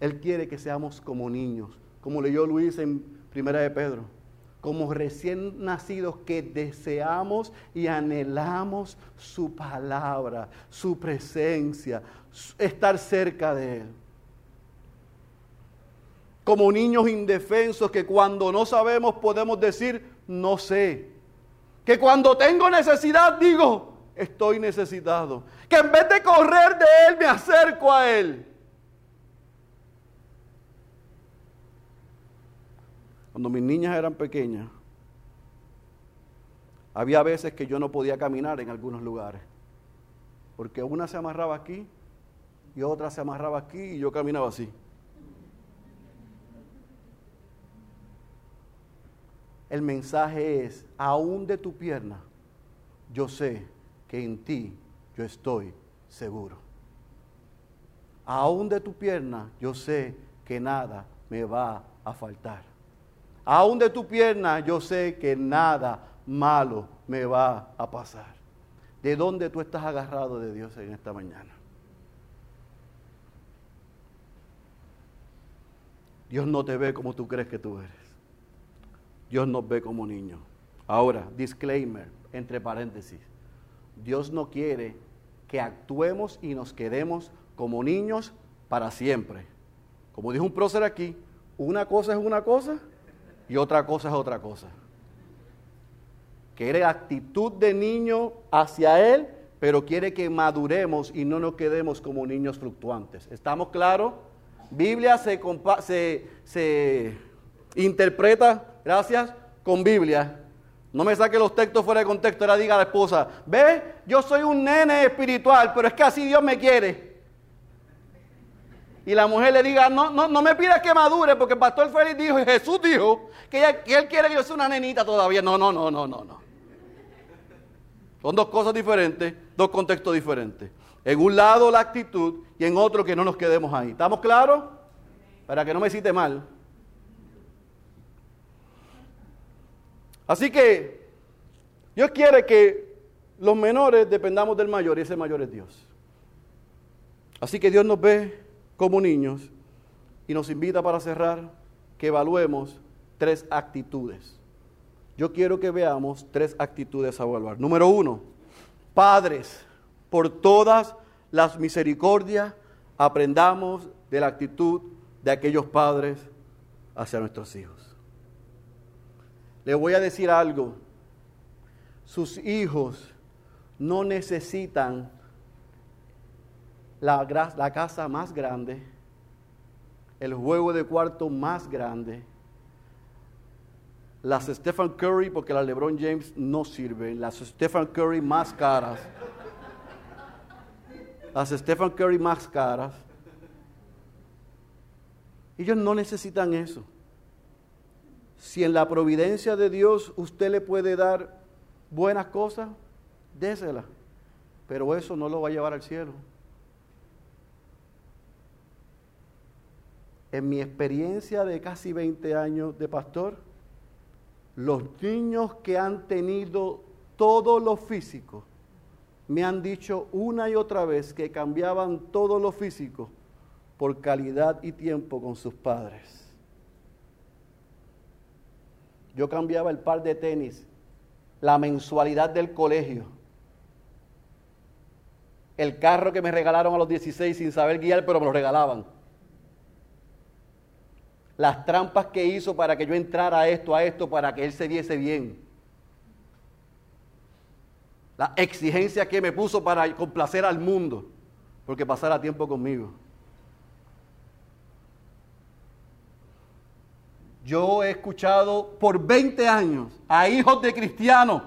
Él quiere que seamos como niños. Como leyó Luis en Primera de Pedro como recién nacidos que deseamos y anhelamos su palabra, su presencia, estar cerca de Él. Como niños indefensos que cuando no sabemos podemos decir, no sé. Que cuando tengo necesidad digo, estoy necesitado. Que en vez de correr de Él me acerco a Él. Cuando mis niñas eran pequeñas, había veces que yo no podía caminar en algunos lugares, porque una se amarraba aquí y otra se amarraba aquí y yo caminaba así. El mensaje es, aún de tu pierna, yo sé que en ti yo estoy seguro. Aún de tu pierna, yo sé que nada me va a faltar aún de tu pierna, yo sé que nada malo me va a pasar. ¿De dónde tú estás agarrado de Dios en esta mañana? Dios no te ve como tú crees que tú eres. Dios nos ve como niños. Ahora, disclaimer, entre paréntesis. Dios no quiere que actuemos y nos quedemos como niños para siempre. Como dijo un prócer aquí, una cosa es una cosa y otra cosa es otra cosa. Que era actitud de niño hacia Él, pero quiere que maduremos y no nos quedemos como niños fluctuantes. ¿Estamos claros? Biblia se, se, se interpreta, gracias, con Biblia. No me saque los textos fuera de contexto, ahora diga a la esposa, ve, yo soy un nene espiritual, pero es que así Dios me quiere. Y la mujer le diga, no, no, no me pidas que madure, porque el pastor Félix dijo, y Jesús dijo, que, él quiere que yo sea una nenita todavía. No, no, no, no, no, no. Son dos cosas diferentes, dos contextos diferentes. En un lado la actitud y en otro que no nos quedemos ahí. ¿Estamos claros? Para que no me cite mal. Así que Dios quiere que los menores dependamos del mayor y ese mayor es Dios. Así que Dios nos ve como niños y nos invita para cerrar que evaluemos tres actitudes. Yo quiero que veamos tres actitudes a evaluar. Número uno, padres, por todas las misericordias, aprendamos de la actitud de aquellos padres hacia nuestros hijos. Le voy a decir algo, sus hijos no necesitan la, casa más grande, el juego de cuarto más grande, las Stephen Curry, porque las LeBron James no sirven, las Stephen Curry más caras, las Stephen Curry más caras, ellos no necesitan eso. Si en la providencia de Dios usted le puede dar buenas cosas, désela. Pero eso no lo va a llevar al cielo. En mi experiencia de casi 20 años de pastor, los niños que han tenido todo lo físico me han dicho una y otra vez que cambiaban todo lo físico por calidad y tiempo con sus padres. Yo cambiaba el par de tenis, la mensualidad del colegio, el carro que me regalaron a los 16 sin saber guiar, pero me lo regalaban las trampas que hizo para que yo entrara a esto, a esto, para que él se viese bien. La exigencia que me puso para complacer al mundo, porque pasara tiempo conmigo. Yo he escuchado por 20 años a hijos de cristianos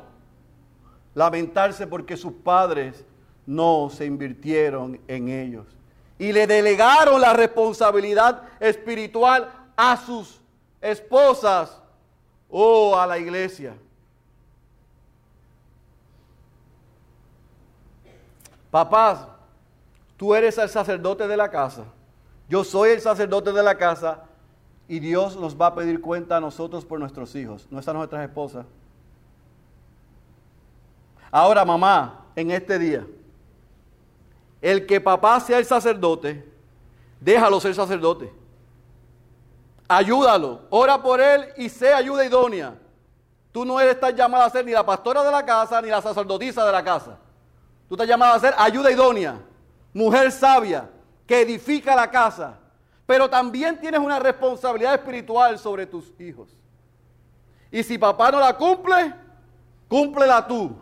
lamentarse porque sus padres no se invirtieron en ellos y le delegaron la responsabilidad espiritual a sus esposas o a la iglesia. Papás, tú eres el sacerdote de la casa. Yo soy el sacerdote de la casa y Dios nos va a pedir cuenta a nosotros por nuestros hijos, no a nuestras esposas. Ahora, mamá, en este día, el que papá sea el sacerdote, déjalo ser sacerdote. Ayúdalo, ora por él y sé ayuda idónea. Tú no eres tan llamada a ser ni la pastora de la casa ni la sacerdotisa de la casa. Tú estás llamada a ser ayuda idónea, mujer sabia, que edifica la casa. Pero también tienes una responsabilidad espiritual sobre tus hijos. Y si papá no la cumple, cúmplela tú.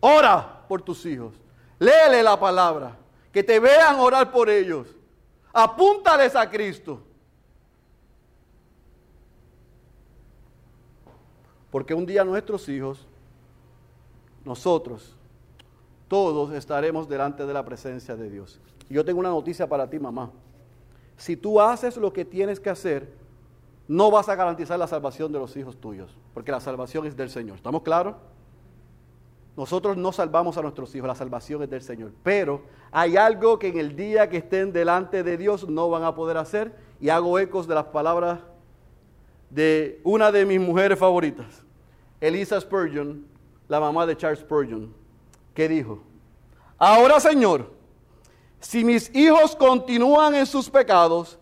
Ora por tus hijos. Léele la palabra. Que te vean orar por ellos. Apúntales a Cristo. Porque un día nuestros hijos, nosotros, todos estaremos delante de la presencia de Dios. yo tengo una noticia para ti, mamá. Si tú haces lo que tienes que hacer, no vas a garantizar la salvación de los hijos tuyos, porque la salvación es del Señor. ¿Estamos claros? Nosotros no salvamos a nuestros hijos, la salvación es del Señor. Pero hay algo que en el día que estén delante de Dios no van a poder hacer. Y hago ecos de las palabras de una de mis mujeres favoritas, Elisa Spurgeon, la mamá de Charles Spurgeon, que dijo, ahora Señor, si mis hijos continúan en sus pecados,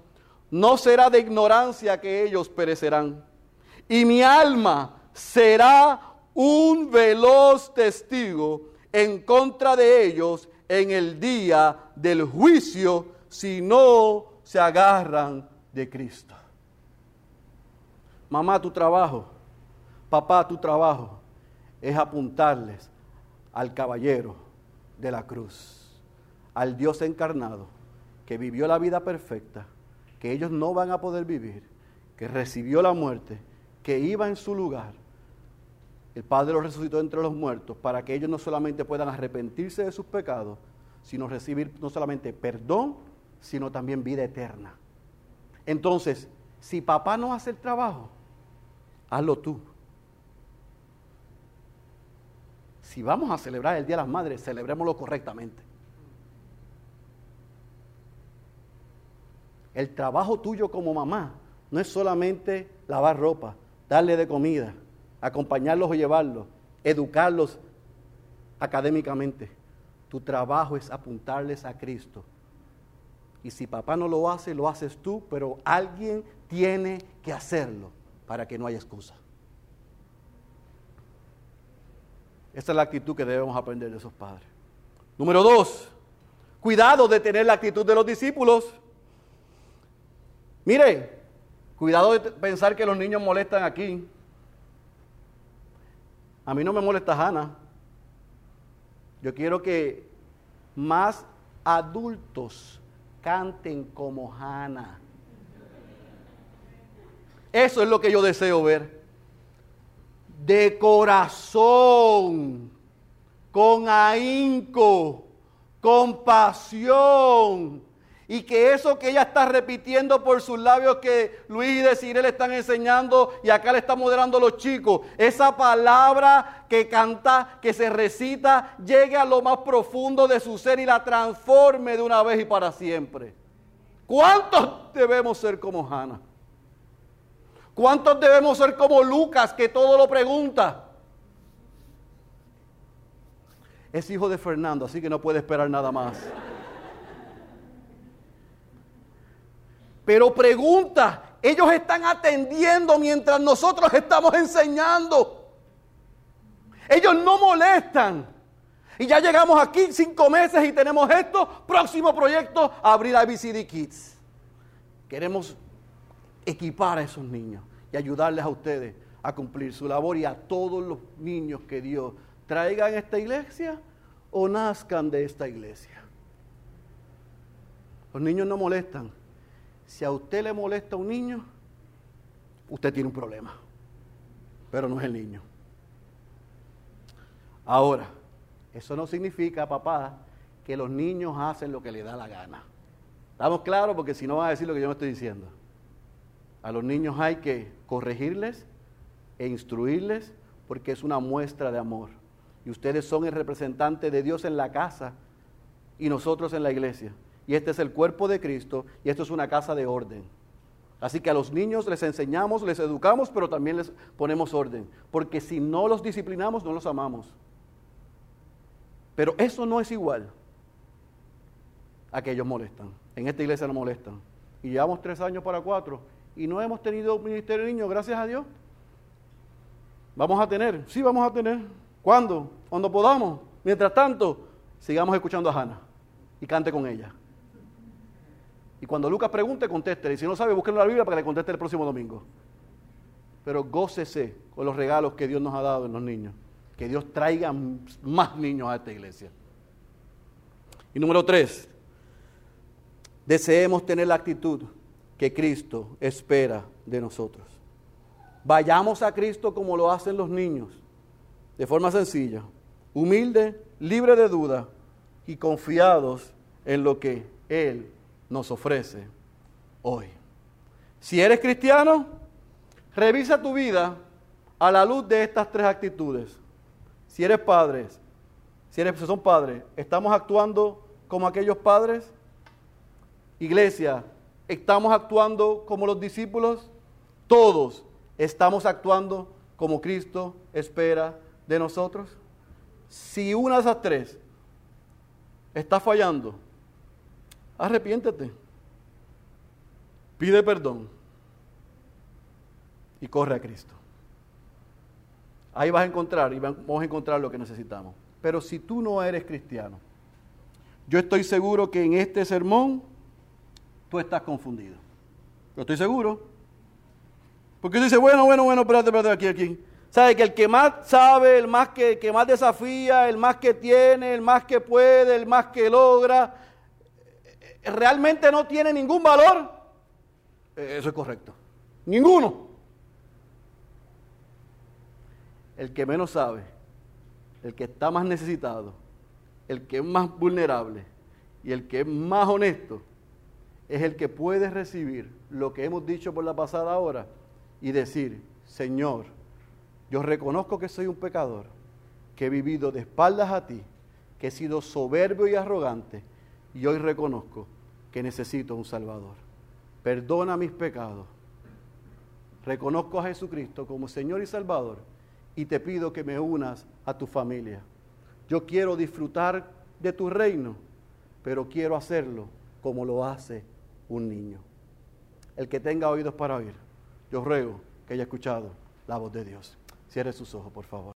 no será de ignorancia que ellos perecerán. Y mi alma será un veloz testigo en contra de ellos en el día del juicio si no se agarran de Cristo. Mamá, tu trabajo, papá, tu trabajo es apuntarles al caballero de la cruz, al Dios encarnado, que vivió la vida perfecta, que ellos no van a poder vivir, que recibió la muerte, que iba en su lugar. El Padre lo resucitó entre los muertos para que ellos no solamente puedan arrepentirse de sus pecados, sino recibir no solamente perdón, sino también vida eterna. Entonces, si papá no hace el trabajo, hazlo tú. Si vamos a celebrar el Día de las Madres, celebrémoslo correctamente. El trabajo tuyo como mamá no es solamente lavar ropa, darle de comida, acompañarlos o llevarlos, educarlos académicamente. Tu trabajo es apuntarles a Cristo. Y si papá no lo hace, lo haces tú, pero alguien tiene que hacerlo para que no haya excusa. Esta es la actitud que debemos aprender de esos padres. Número dos, cuidado de tener la actitud de los discípulos. Mire, cuidado de pensar que los niños molestan aquí. A mí no me molesta Hannah. Yo quiero que más adultos canten como Hannah. Eso es lo que yo deseo ver de corazón, con ahínco, con pasión. Y que eso que ella está repitiendo por sus labios que Luis y Desiree le están enseñando y acá le están moderando los chicos, esa palabra que canta, que se recita, llegue a lo más profundo de su ser y la transforme de una vez y para siempre. ¿Cuántos debemos ser como Hannah? ¿Cuántos debemos ser como Lucas que todo lo pregunta? Es hijo de Fernando, así que no puede esperar nada más. Pero pregunta, ellos están atendiendo mientras nosotros estamos enseñando. Ellos no molestan. Y ya llegamos aquí cinco meses y tenemos esto. Próximo proyecto, abrir IBCD Kids. Queremos equipar a esos niños y ayudarles a ustedes a cumplir su labor y a todos los niños que Dios traiga en esta iglesia o nazcan de esta iglesia. Los niños no molestan. Si a usted le molesta un niño, usted tiene un problema, pero no es el niño. Ahora, eso no significa, papá, que los niños hacen lo que les da la gana. ¿Estamos claros? Porque si no van a decir lo que yo me estoy diciendo. A los niños hay que corregirles e instruirles porque es una muestra de amor. Y ustedes son el representante de Dios en la casa y nosotros en la iglesia. Y este es el cuerpo de Cristo y esto es una casa de orden. Así que a los niños les enseñamos, les educamos, pero también les ponemos orden. Porque si no los disciplinamos, no los amamos. Pero eso no es igual a que ellos molestan. En esta iglesia no molestan. Y llevamos tres años para cuatro y no hemos tenido ministerio de niños, gracias a Dios. Vamos a tener, sí vamos a tener. ¿Cuándo? Cuando podamos. Mientras tanto, sigamos escuchando a Hannah y cante con ella. Y cuando Lucas pregunte, contéstele. Y si no sabe, búsquenlo en la Biblia para que le conteste el próximo domingo. Pero gócese con los regalos que Dios nos ha dado en los niños. Que Dios traiga más niños a esta iglesia. Y número tres, deseemos tener la actitud que Cristo espera de nosotros. Vayamos a Cristo como lo hacen los niños, de forma sencilla, humilde, libre de duda y confiados en lo que Él nos ofrece hoy. Si eres cristiano, revisa tu vida a la luz de estas tres actitudes. Si eres padre, si eres si son padres, ¿estamos actuando como aquellos padres? Iglesia, ¿estamos actuando como los discípulos? Todos estamos actuando como Cristo espera de nosotros. Si una de esas tres está fallando, arrepiéntete, pide perdón y corre a Cristo. Ahí vas a encontrar y vamos a encontrar lo que necesitamos. Pero si tú no eres cristiano, yo estoy seguro que en este sermón tú estás confundido. Yo estoy seguro. Porque dice, bueno, bueno, bueno, espérate, espérate, aquí, aquí. ¿Sabe? Que el que más sabe, el más que, que más desafía, el más que tiene, el más que puede, el más que logra, realmente no tiene ningún valor. Eh, Eso es correcto. Ninguno. El que menos sabe, el que está más necesitado, el que es más vulnerable y el que es más honesto, es el que puede recibir lo que hemos dicho por la pasada hora y decir, Señor, yo reconozco que soy un pecador, que he vivido de espaldas a ti, que he sido soberbio y arrogante, y hoy reconozco que necesito un Salvador. Perdona mis pecados. Reconozco a Jesucristo como Señor y Salvador y te pido que me unas a tu familia. Yo quiero disfrutar de tu reino, pero quiero hacerlo como lo hace un niño. El que tenga oídos para oír, yo ruego que haya escuchado la voz de Dios. Cierre sus ojos, por favor.